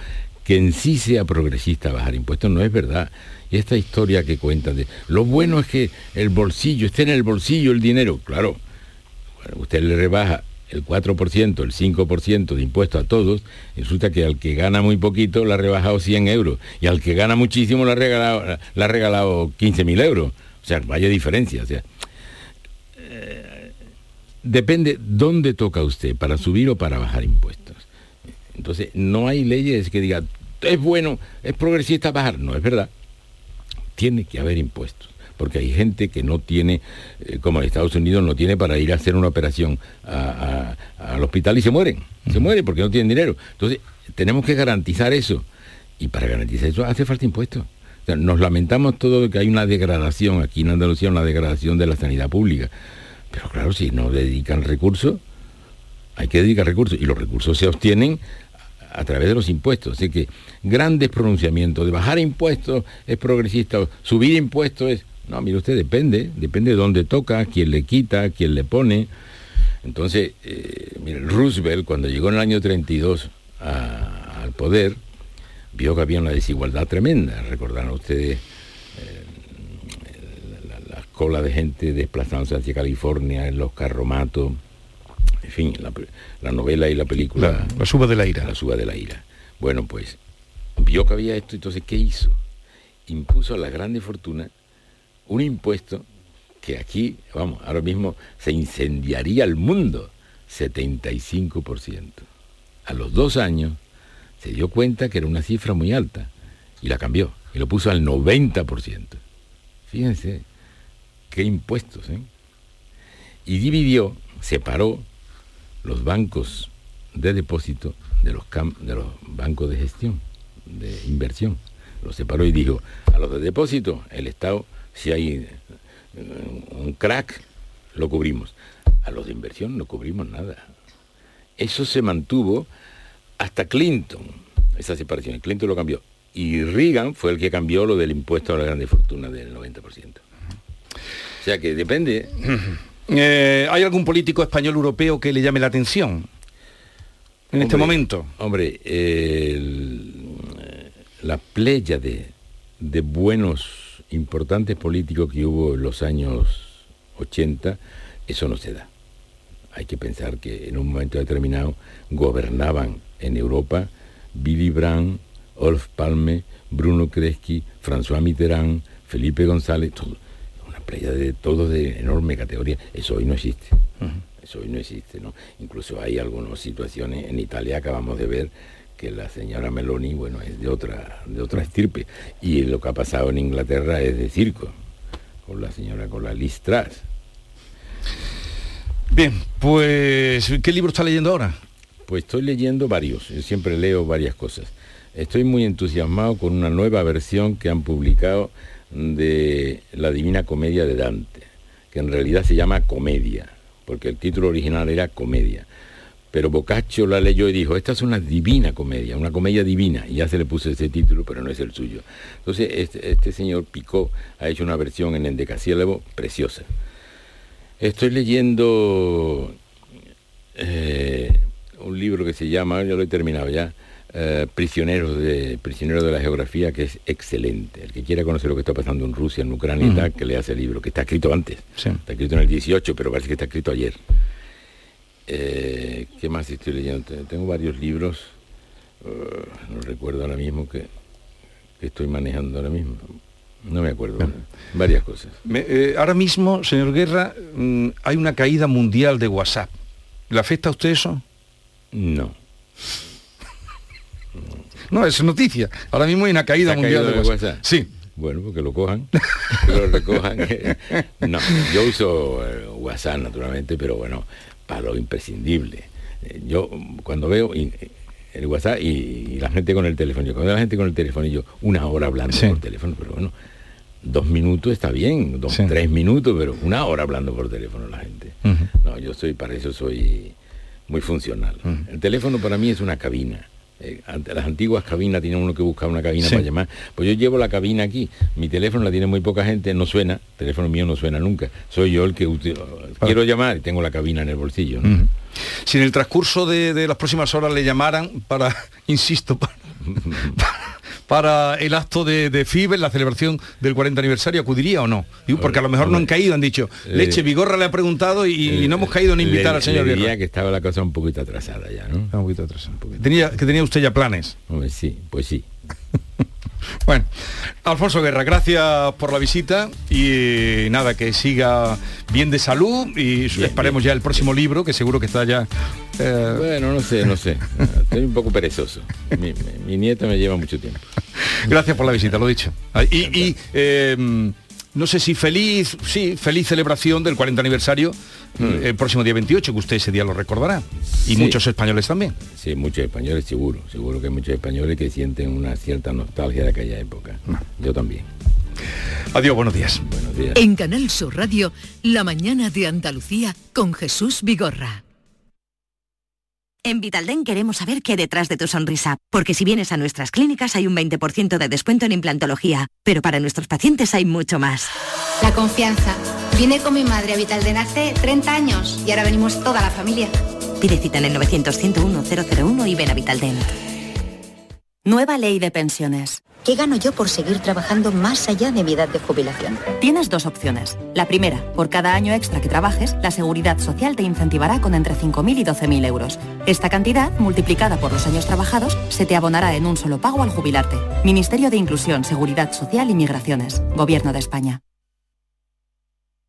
que en sí sea progresista bajar impuestos no es verdad. Y esta historia que cuentan de lo bueno es que el bolsillo, esté en el bolsillo el dinero, claro, usted le rebaja el 4%, el 5% de impuesto a todos, resulta que al que gana muy poquito le ha rebajado 100 euros y al que gana muchísimo le ha regalado, le ha regalado 15.000 euros. O sea, vaya diferencia. Eh, depende dónde toca usted, para subir o para bajar impuestos. Entonces, no hay leyes que digan, es bueno, es progresista bajar. No, es verdad. Tiene que haber impuestos porque hay gente que no tiene, eh, como en Estados Unidos, no tiene para ir a hacer una operación al hospital y se mueren. Se mueren porque no tienen dinero. Entonces, tenemos que garantizar eso. Y para garantizar eso hace falta impuestos. nos lamentamos todo de que hay una degradación, aquí en Andalucía, una degradación de la sanidad pública. Pero claro, si no dedican recursos, hay que dedicar recursos. Y los recursos se obtienen a través de los impuestos. Así que grandes pronunciamientos de bajar impuestos es progresista, subir impuestos es... No, mire usted, depende, depende de dónde toca, quién le quita, quién le pone. Entonces, eh, mire, Roosevelt, cuando llegó en el año 32 al poder, vio que había una desigualdad tremenda. Recordarán ustedes eh, la, cola de gente desplazándose hacia California, en los carromatos, en fin, la, novela y la película. La, la, suba de la ira. La suba de la ira. Bueno, pues, vio que había esto, entonces, ¿qué hizo? Impuso a las grandes fortunas un impuesto que aquí, vamos, ahora mismo se incendiaría el mundo, 75%. A los dos años se dio cuenta que era una cifra muy alta y la cambió y lo puso al 90%. Fíjense, qué impuestos, ¿eh? Y dividió, separó los bancos de depósito de los, de los bancos de gestión, de inversión. Los separó y dijo, a los de depósito el Estado si hay eh, un crack, lo cubrimos. A los de inversión no cubrimos nada. Eso se mantuvo hasta Clinton, esa separación. Clinton lo cambió. Y Reagan fue el que cambió lo del impuesto a la grande fortuna del 90%. O sea que depende. Eh, ¿Hay algún político español europeo que le llame la atención en este momento? Hombre, la playa de, de buenos importantes políticos que hubo en los años 80, eso no se da. Hay que pensar que en un momento determinado gobernaban en Europa Billy Brandt, Olf Palme, Bruno Kreski, François Mitterrand, Felipe González, una de todos de enorme categoría. Eso hoy no existe. Eso hoy no existe, ¿no? Incluso hay algunas situaciones en Italia, acabamos de ver, que la señora Meloni, bueno, es de otra, de otra estirpe. Y lo que ha pasado en Inglaterra es de circo, con la señora, con la Liz Truss. Bien, pues, ¿qué libro está leyendo ahora? Pues estoy leyendo varios, yo siempre leo varias cosas. Estoy muy entusiasmado con una nueva versión que han publicado de La Divina Comedia de Dante, que en realidad se llama Comedia, porque el título original era Comedia pero Boccaccio la leyó y dijo, esta es una divina comedia, una comedia divina, y ya se le puso ese título, pero no es el suyo. Entonces, este, este señor Picó ha hecho una versión en endecasílabo preciosa. Estoy leyendo eh, un libro que se llama, ya lo he terminado ya, eh, prisioneros de prisioneros de la geografía que es excelente el que quiera conocer lo que está pasando en Rusia en Ucrania y Ujú. tal, que lea ese libro que está escrito antes Sí. está escrito en el 18 pero parece que está escrito ayer Eh, qué más estoy leyendo Te- tengo varios libros eh, no recuerdo ahora mismo que, que estoy manejando ahora mismo no me acuerdo varias cosas Me- eh, ahora mismo, señor Guerra, mm, hay una caída mundial de WhatsApp. ¿Le afecta a usted eso? No. No, es noticia. Ahora mismo hay una caída ¿Se ha mundial de WhatsApp. WhatsApp? Sí. Bueno, porque lo cojan, que lo recojan. No, yo uso eh, WhatsApp naturalmente, pero bueno, para lo imprescindible. Eh, Yo cuando veo y- el WhatsApp y, la gente con el teléfono, yo cuando la gente con el teléfono y yo una hora hablando Sí. por teléfono, pero bueno, dos minutos está bien, dos, tres minutos, pero una hora hablando por teléfono la gente. No, yo soy, para eso soy muy funcional. El teléfono para mí es una cabina. Eh, las antiguas cabinas tiene uno que buscar una cabina Sí. para llamar. Pues yo llevo la cabina aquí. Mi teléfono la tiene muy poca gente, no suena. El teléfono mío no suena nunca. Soy yo el que uti- quiero llamar y tengo la cabina en el bolsillo. Si en el transcurso de, de las próximas horas le llamaran para, insisto, para, para el acto de, de FIBE, la celebración del 40 aniversario, ¿acudiría o no? Digo, porque a lo mejor no han caído, han dicho, Le- Leche Vigorra le ha preguntado y, y no hemos caído en invitar Le- al señor Guerra. que estaba la cosa un poquito atrasada ya, ¿no? Un poquito atrasada. Tenía, que tenía usted ya planes. Hombre, sí, pues sí. Bueno, Alfonso Guerra, gracias por la visita y nada, que siga bien de salud y esperemos ya el próximo libro, que seguro que está ya... eh, Bueno, no sé, no sé. Estoy un poco perezoso. Mi, nieta me lleva mucho tiempo. Gracias por la visita, lo dicho. Ah, Y, y, eh, no sé si feliz, sí, feliz celebración del 40 aniversario Mm. el próximo día 28, que usted ese día lo recordará. Y Sí. muchos españoles también. Sí, muchos españoles seguro. Seguro que hay muchos españoles que sienten una cierta nostalgia de aquella época. Yo también. Adiós, buenos días. Buenos días. En Canal Sur Radio, La mañana de Andalucía con Jesús Vigorra. En Vitalden queremos saber qué hay detrás de tu sonrisa, porque si vienes a nuestras clínicas hay un 20% de descuento en implantología, pero para nuestros pacientes hay mucho más. La confianza. Vine con mi madre a Vitalden hace 30 años y ahora venimos toda la familia. Pide cita en el 900-101-001 y ven a Vitalden. Nueva ley de pensiones. ¿Qué gano yo por seguir trabajando más allá de mi edad de jubilación? Tienes dos opciones. La primera, por cada año extra que trabajes, la Seguridad Social te incentivará con entre 5.000 y 12.000 euros. Esta cantidad, multiplicada por los años trabajados, se te abonará en un solo pago al jubilarte. Ministerio de Inclusión, Seguridad Social y Migraciones. Gobierno de España.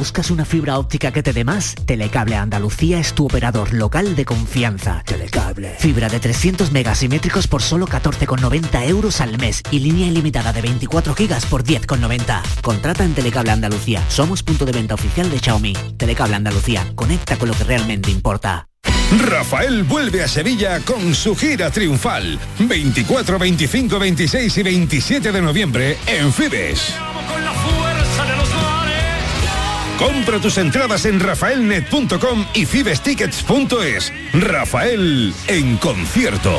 ¿Buscas una fibra óptica que te dé más? Telecable Andalucía es tu operador local de confianza. Telecable. Fibra de 300 megasimétricos por solo 14,90 euros al mes y línea ilimitada de 24 gigas por 10,90. Contrata en Telecable Andalucía. Somos punto de venta oficial de Xiaomi. Telecable Andalucía. Conecta con lo que realmente importa. Rafael vuelve a Sevilla con su gira triunfal. 24, 25, 26 y 27 de noviembre en Fibes. Compra tus entradas en rafaelnet.com y fibestickets.es. Rafael en concierto.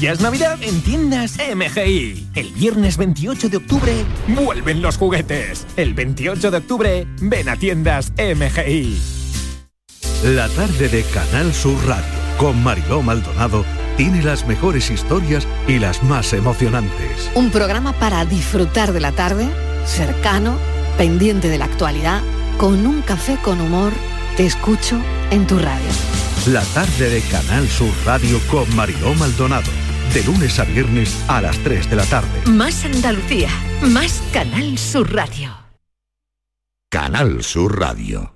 Ya es Navidad en tiendas MGI. El viernes 28 de octubre vuelven los juguetes. El 28 de octubre ven a tiendas MGI. La tarde de Canal Sur Radio con Mariló Maldonado tiene las mejores historias y las más emocionantes. Un programa para disfrutar de la tarde, cercano, pendiente de la actualidad, con un café con humor, te escucho en tu radio. La tarde de Canal Sur Radio con Mariló Maldonado. De lunes a viernes a las 3 de la tarde. Más Andalucía, más Canal Sur Radio. Canal Sur Radio.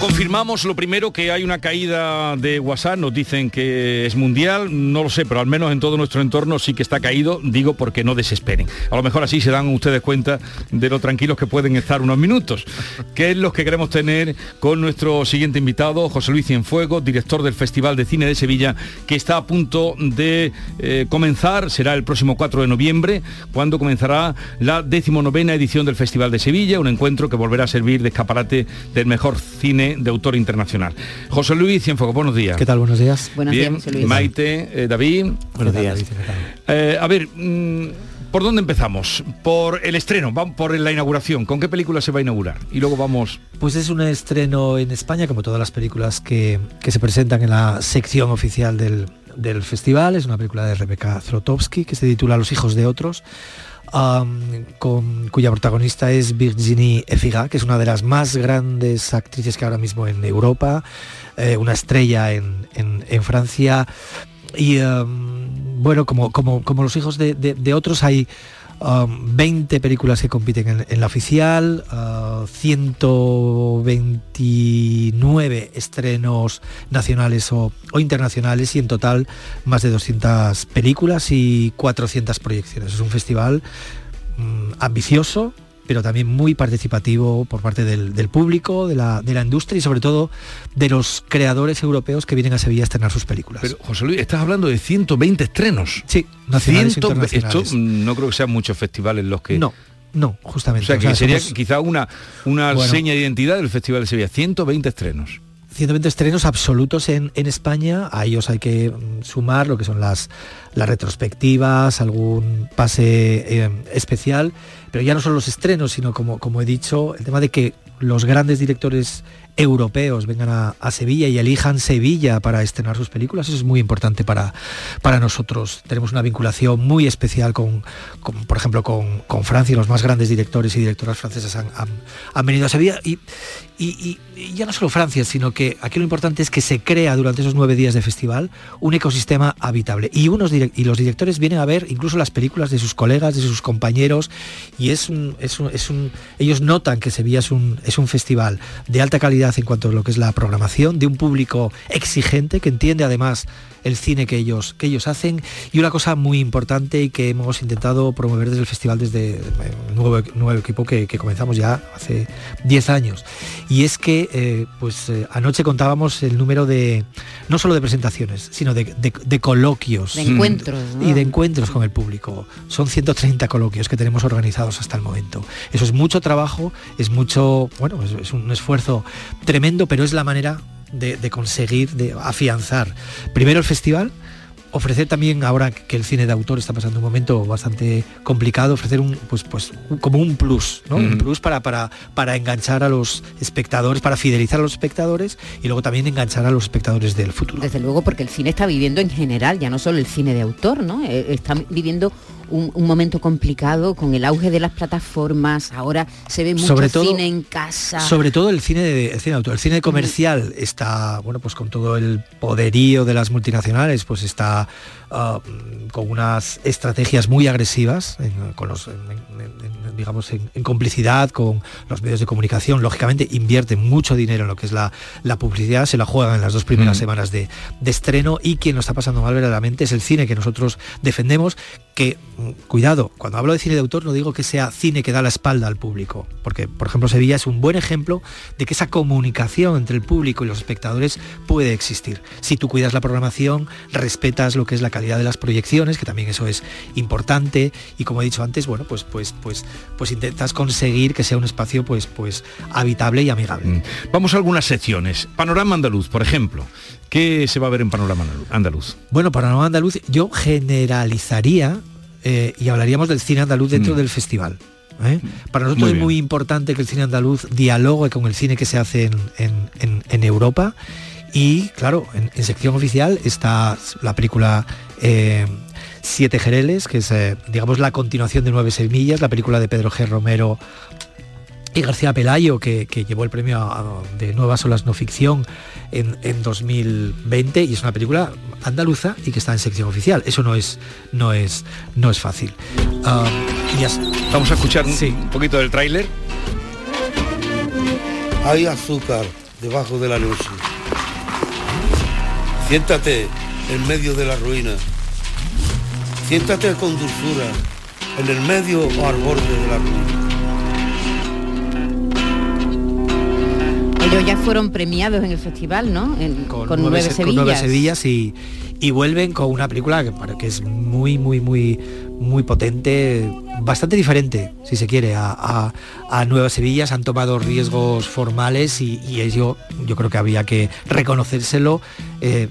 Confirmamos lo primero que hay una caída de WhatsApp, nos dicen que es mundial, no lo sé, pero al menos en todo nuestro entorno sí que está caído, digo porque no desesperen. A lo mejor así se dan ustedes cuenta de lo tranquilos que pueden estar unos minutos, que es lo que queremos tener con nuestro siguiente invitado, José Luis Cienfuegos, director del Festival de Cine de Sevilla, que está a punto de eh, comenzar, será el próximo 4 de noviembre, cuando comenzará la decimonovena edición del Festival de Sevilla, un encuentro que volverá a servir de escaparate del mejor cine de autor internacional. José Luis Cienfuegos, buenos días. ¿Qué tal? Buenos días. Buenos días, José Luis. Maite, eh, David. Buenos días. Eh, a ver, mm, ¿por dónde empezamos? Por el estreno, por la inauguración. ¿Con qué película se va a inaugurar? Y luego vamos... Pues es un estreno en España, como todas las películas que, que se presentan en la sección oficial del, del festival. Es una película de Rebeca Zlotowski que se titula Los hijos de otros. Con, cuya protagonista es Virginie Efira, que es una de las más grandes actrices que ahora mismo en Europa, eh, una estrella en, en, Francia. Y bueno, como, como, como, los hijos de, de otros hay um, 20 películas que compiten en, la oficial, uh, 129 estrenos nacionales o, internacionales y en total más de 200 películas y 400 proyecciones. Es un festival um, ambicioso, pero también muy participativo por parte del, del público, de la, de la, industria y sobre todo de los creadores europeos que vienen a Sevilla a estrenar sus películas. Pero José Luis, estás hablando de 120 estrenos. Sí, nacionales 100, Esto no creo que sean muchos festivales los que... No. No, justamente. O sea, que o sea, sería somos... quizá una, una bueno, seña de identidad del Festival de Sevilla. 120 estrenos. 120 estrenos absolutos en, en, España. A ellos hay que mm, sumar lo que son las, las retrospectivas, algún pase eh, especial. Pero ya no son los estrenos, sino como, como he dicho, el tema de que los grandes directores europeos vengan a, Sevilla y elijan Sevilla para estrenar sus películas. Eso es muy importante para, para nosotros. Tenemos una vinculación muy especial con, por ejemplo, con, con, Francia. Los más grandes directores y directoras francesas han, han, venido a Sevilla. Y, y, ya no solo Francia, sino que aquí lo importante es que se crea durante esos nueve días de festival un ecosistema habitable. Y, unos y los directores vienen a ver incluso las películas de sus colegas, de sus compañeros. Y es es es ellos notan que Sevilla es un, es un festival de alta calidad en cuanto a lo que es la programación, de un público exigente que entiende además el cine que ellos, que ellos hacen y una cosa muy importante y que hemos intentado promover desde el festival desde el nuevo, nuevo equipo que, comenzamos ya hace 10 años y es que eh, pues eh, anoche contábamos el número de no solo de presentaciones sino de, coloquios. De encuentros y de encuentros con el público. Son 130 coloquios que tenemos organizados hasta el momento. Eso es mucho trabajo es mucho bueno es un esfuerzo tremendo pero es la manera de, conseguir, de afianzar. Primero el festival, ofrecer también ahora que el cine de autor está pasando un momento bastante complicado ofrecer un pues pues como un plus ¿no? un plus para, para para enganchar a los espectadores para fidelizar a los espectadores y luego también enganchar a los espectadores del futuro. Desde luego porque el cine está viviendo en general ya no solo el cine de autor no eh, está viviendo un, momento complicado con el auge de las plataformas, ahora se ve mucho sobre cine en casa. Sobre todo el cine de el cine el cine comercial está, bueno, pues con todo el poderío de las multinacionales, pues está ah, con unas estrategias muy agresivas, con los, digamos, en, complicidad con los medios de comunicación. Lógicamente invierten mucho dinero en lo que es la, publicidad, se la juegan en las dos primeras semanas de, de, estreno y quien lo está pasando mal verdaderamente es el cine que nosotros defendemos, que, mm, cuidado, cuando hablo de cine de autor no digo que sea cine que da la espalda al público, porque por ejemplo Sevilla es un buen ejemplo de que esa comunicación entre el público y los espectadores puede existir. Si tú cuidas la programación, respetas lo que es la calidad de las proyecciones, que también eso es importante, y como he dicho antes, bueno, pues pues pues pues intentas conseguir que sea un espacio pues pues habitable y amigable. Mm. Vamos a algunas secciones. Panorama andaluz, por ejemplo. ¿Qué se va a ver en Panorama Andaluz? Bueno, Panorama Andaluz yo generalizaría eh, y hablaríamos del cine andaluz dentro mm. del festival. ¿eh? Para nosotros es muy importante que el cine andaluz dialogue con el cine que se hace en, Europa. Y claro, en, sección oficial está la película eh, Siete Jereles, que es digamos la continuación de Nueve Semillas, la película de Pedro G. Romero y García Pelayo, que, llevó el premio de Nuevas Olas No Ficción en, 2020 y es una película andaluza y que está en sección oficial. Eso no es, no es, no es fácil. Ah, Vamos a escuchar un poquito del tráiler. Hay azúcar debajo de la luz. Siéntate en medio de la ruina. Siéntate con dulzura en el medio o al borde de la ruina Ellos ya fueron premiados en el festival, ¿no? con, nueve, Sevillas. y, vuelven con una película que, que es muy, muy, muy, muy potente, bastante diferente, si se quiere, a, Nuevas Sevillas. Han tomado riesgos formales y, y yo creo que había que reconocérselo eh,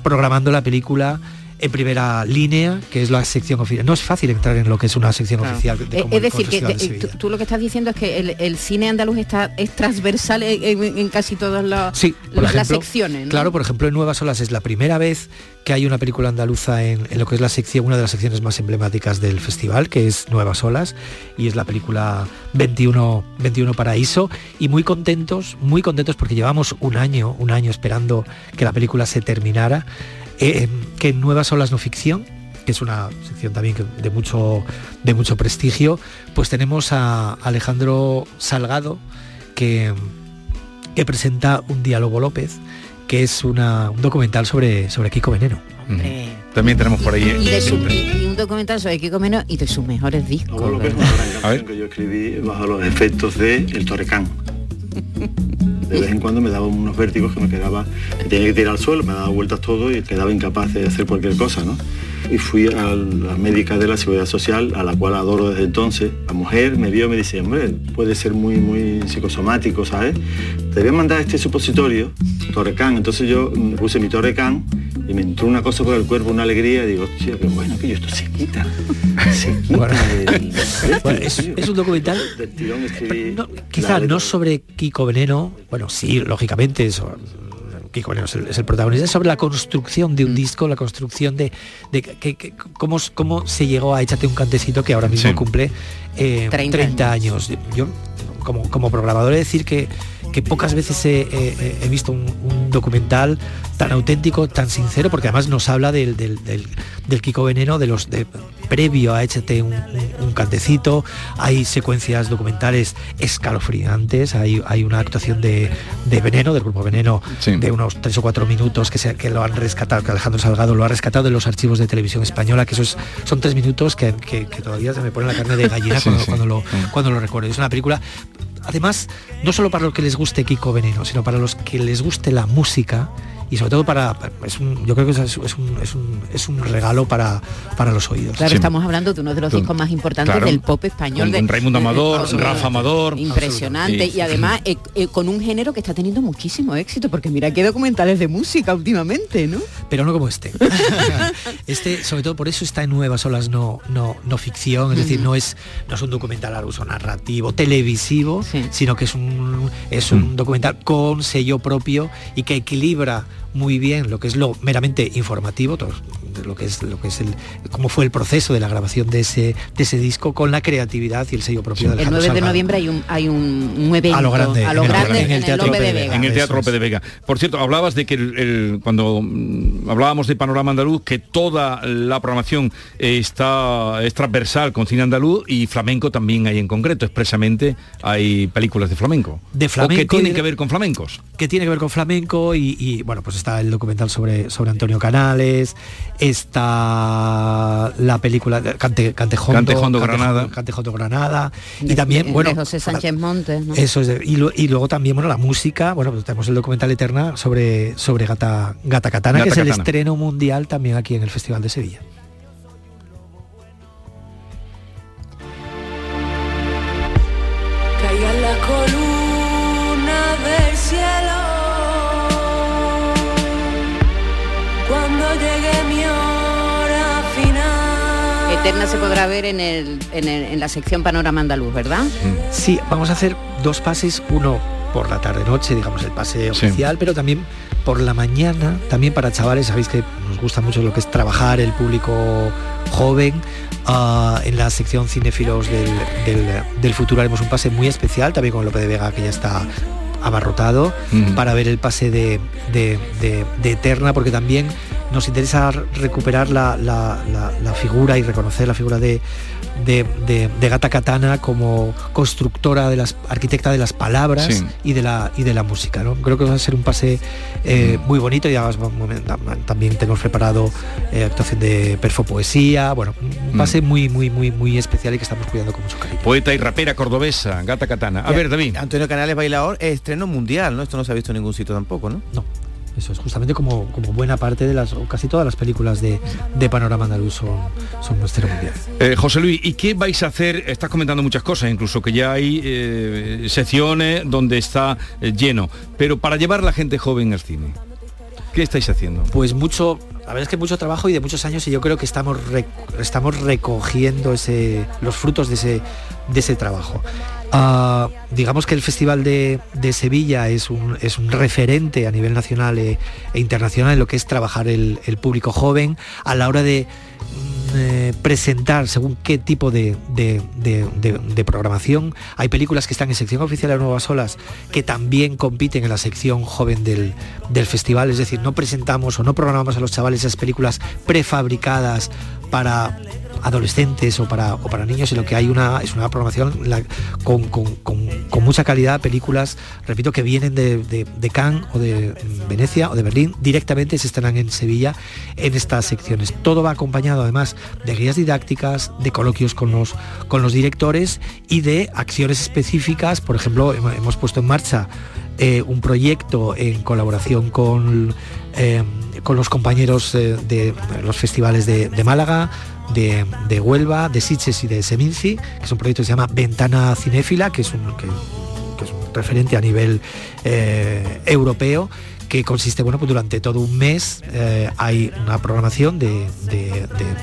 programando la película en primera línea, que es la sección oficial. No es fácil entrar en lo que es una sección oficial. Eh, es decir, que tú, lo que estás diciendo es que el, cine andaluz está, es transversal en, casi todas las secciones. Claro, por ejemplo, en Nuevas Olas es la primera vez que hay una película andaluza en, lo que es la sección, una de las secciones más emblemáticas del festival, que es Nuevas Olas, y es la película 21, 21 Paraíso, y muy contentos, muy contentos porque llevamos un año, un año esperando que la película se terminara. Eh, que Nuevas Olas No Ficción, que es una sección también de mucho, de mucho prestigio, pues tenemos a Alejandro Salgado, que, que presenta un diálogo López, que es un documental sobre, sobre Kiko Veneno. También tenemos por ahí. Y, un documental sobre Kiko Veneno y de sus mejores discos. a ver. que yo escribí bajo los efectos de El Torrecán de vez en cuando me daba unos vértigos que me quedaba, que tenía que tirar al suelo, me daba vueltas todo y quedaba incapaz de hacer cualquier cosa, ¿no? Y fui a la médica de la Seguridad Social, a la cual adoro desde entonces. La mujer me vio y me dice, hombre, puede ser muy, muy psicosomático, ¿sabes? Te voy a mandar este supositorio, Torrecán. Entonces yo puse mi Torrecán y me entró una cosa por el cuerpo, una alegría, y digo, hostia, qué bueno, que yo esto se quita. Se quita es, un documental, quizás no sobre Kiko Veneno, bueno, sí, lógicamente, eso, Kiko Veneno es el, protagonista, es sobre la construcción de un mm. disco, la construcción de, que, cómo, cómo, se llegó a Échate un cantecito que ahora mismo cumple 30, eh, años. Yo, como, como programador, he de decir que que pocas veces he, visto un, documental tan auténtico, tan sincero, porque además nos habla del, Kiko Veneno, de los de, previo a Échate un, cantecito, hay secuencias documentales escalofriantes, hay, hay una actuación de, Veneno, del grupo Veneno, de unos tres o cuatro minutos que, se, que lo han rescatado, que Alejandro Salgado lo ha rescatado de los archivos de televisión española, que esos son tres minutos que, todavía se me pone la carne de gallina cuando, lo, cuando lo recuerdo. Es una película además, no solo para los que les guste Kiko Veneno, sino para los que les guste la música y sobre todo para es un, yo creo que es, un, es, un, regalo para, para los oídos. Claro, estamos hablando de uno de los discos más importantes del pop español. Con, de, Raimundo Amador, Rafa Amador. Impresionante. y además eh, eh, con un género que está teniendo muchísimo éxito, porque mira qué documentales de música últimamente, ¿no? Pero no como este. este, sobre todo por eso está en nuevas olas, no, no, no ficción, es decir, no es, no es un documental al uso narrativo, televisivo, sino que es un, es un mm. documental con sello propio y que equilibra muy bien lo que es lo meramente informativo, todo, lo que es lo que es el cómo fue el proceso de la grabación de ese de ese disco con la creatividad y el sello propio del El 9 de noviembre hay un hay un, evento a lo grande, en, el, Teatro Lope de Vega. En el Teatro Lope de Vega. Por cierto, hablabas de que el, cuando hablábamos de Panorama Andaluz que toda la programación está es transversal con cine andaluz y flamenco también hay en concreto, expresamente hay películas de flamenco. De flamenco que tienen que ver con flamencos. Que tiene que ver con flamenco y, y bueno, pues está el documental sobre, sobre Antonio Canales, está la película Cante, Cantejondo, Granada. Cantejondo Granada. y también, bueno. José Sánchez Montes. Eso es, y, luego también, bueno, la música, bueno, pues tenemos el documental Eterna sobre, sobre Gata, Gata Katana, que es el estreno mundial también aquí en el Festival de Sevilla. Eterna se podrá ver en, el, en, la sección Panorama Andaluz, ¿verdad? Sí, vamos a hacer dos pases, uno por la tarde-noche, digamos, el pase oficial, pero también por la mañana, también para chavales, sabéis que nos gusta mucho lo que es trabajar el público joven. Ah, en la sección cinéfilos del, futuro haremos un pase muy especial, también con López de Vega, que ya está abarrotado, para ver el pase de, de Eterna, porque también nos interesa recuperar la, figura y reconocer la figura de, de, Gata Katana como constructora de las arquitecta de las palabras y de la y de la música. ¿no? Creo que va a ser un pase eh, muy bonito y además también tenemos preparado eh, actuación de perfopoesía, bueno, un mm. pase muy muy muy muy especial y que estamos cuidando con mucho cariño. Poeta y rapera cordobesa, Gata Katana. A ver, David. Antonio Canales bailador, estreno mundial, ¿no? Esto no se ha visto en ningún sitio tampoco, ¿no? No. Eso es justamente como, como buena parte de las, o casi todas las películas de, Panorama Andaluz son, son nuestro mundial. Eh, José Luis, ¿y qué vais a hacer? Estás comentando muchas cosas, incluso que ya hay eh, secciones donde está eh, lleno, pero para llevar a la gente joven al cine, ¿qué estáis haciendo? Pues mucho, la verdad es que mucho trabajo y de muchos años y yo creo que estamos, estamos recogiendo ese, los frutos de ese, de ese trabajo. Ah, digamos que el Festival de, Sevilla es un, es un, referente a nivel nacional e, e, internacional en lo que es trabajar el, público joven a la hora de eh, presentar según qué tipo de, programación. Hay películas que están en sección oficial de Nuevas Olas que también compiten en la sección joven del, del festival, es decir, no presentamos o no programamos a los chavales esas películas prefabricadas para adolescentes o para, o para niños, lo que hay una, es una programación con, mucha calidad, películas, repito, que vienen de, de, Cannes o de Venecia o de Berlín, directamente se estarán en Sevilla en estas secciones. Todo va acompañado además de guías didácticas, de coloquios con los, con los directores y de acciones específicas. Por ejemplo, hemos puesto en marcha eh, un proyecto en colaboración con, eh, con los compañeros eh, de los festivales de, de Málaga, de, Huelva, de Sitges y de Seminci, que es un proyecto que se llama Ventana Cinéfila, que es un, que, es un referente a nivel eh, europeo que consiste, bueno, pues durante todo un mes eh, hay una programación de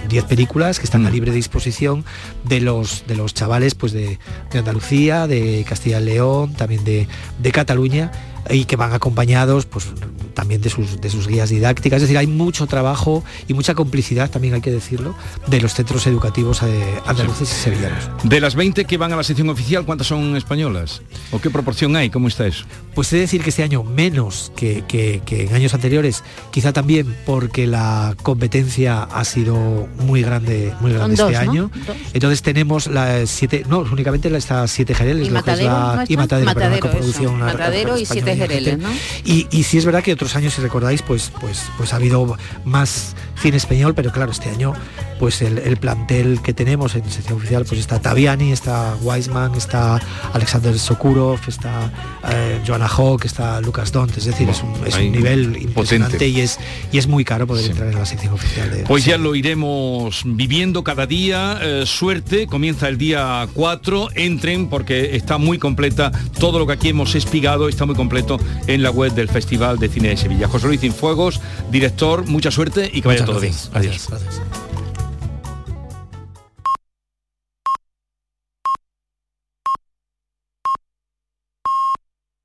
10 películas que están a mm. libre disposición de los, de los chavales pues de, Andalucía, de Castilla y León, también de, de Cataluña y que van acompañados pues también de sus, de sus guías didácticas. Es decir, hay mucho trabajo y mucha complicidad, también hay que decirlo, de los centros educativos eh, andaluces y sevillanos. De las 20 que van a la sección oficial, ¿cuántas son españolas? ¿O qué proporción hay? ¿Cómo está eso? Pues he de decir que este año menos que, en años anteriores, quizá también porque la competencia ha sido muy grande, muy grande este año. Entonces tenemos las siete, no, únicamente estas siete Jereles, y Matadero, y Matadero, y siete Jereles, ¿no? Y, y sí es verdad que otros años, si recordáis, pues, pues, pues ha habido más cine español, pero claro, este año pues el, plantel que tenemos en sección oficial, pues está Taviani, está Wiseman, está Alexander Sokurov, está eh, Joanna Hawk, está Lucas Dont, es decir, es, un, nivel impresionante y es, y es muy caro poder entrar en la sección oficial. De pues ya lo iremos viviendo cada día, eh, suerte, comienza el día 4, entren porque está muy completa, todo lo que aquí hemos espigado está muy completo en la web del Festival de Cine Sevilla. José Luis Infuegos, director, mucha suerte y que vaya todo bien. Adiós. gracias.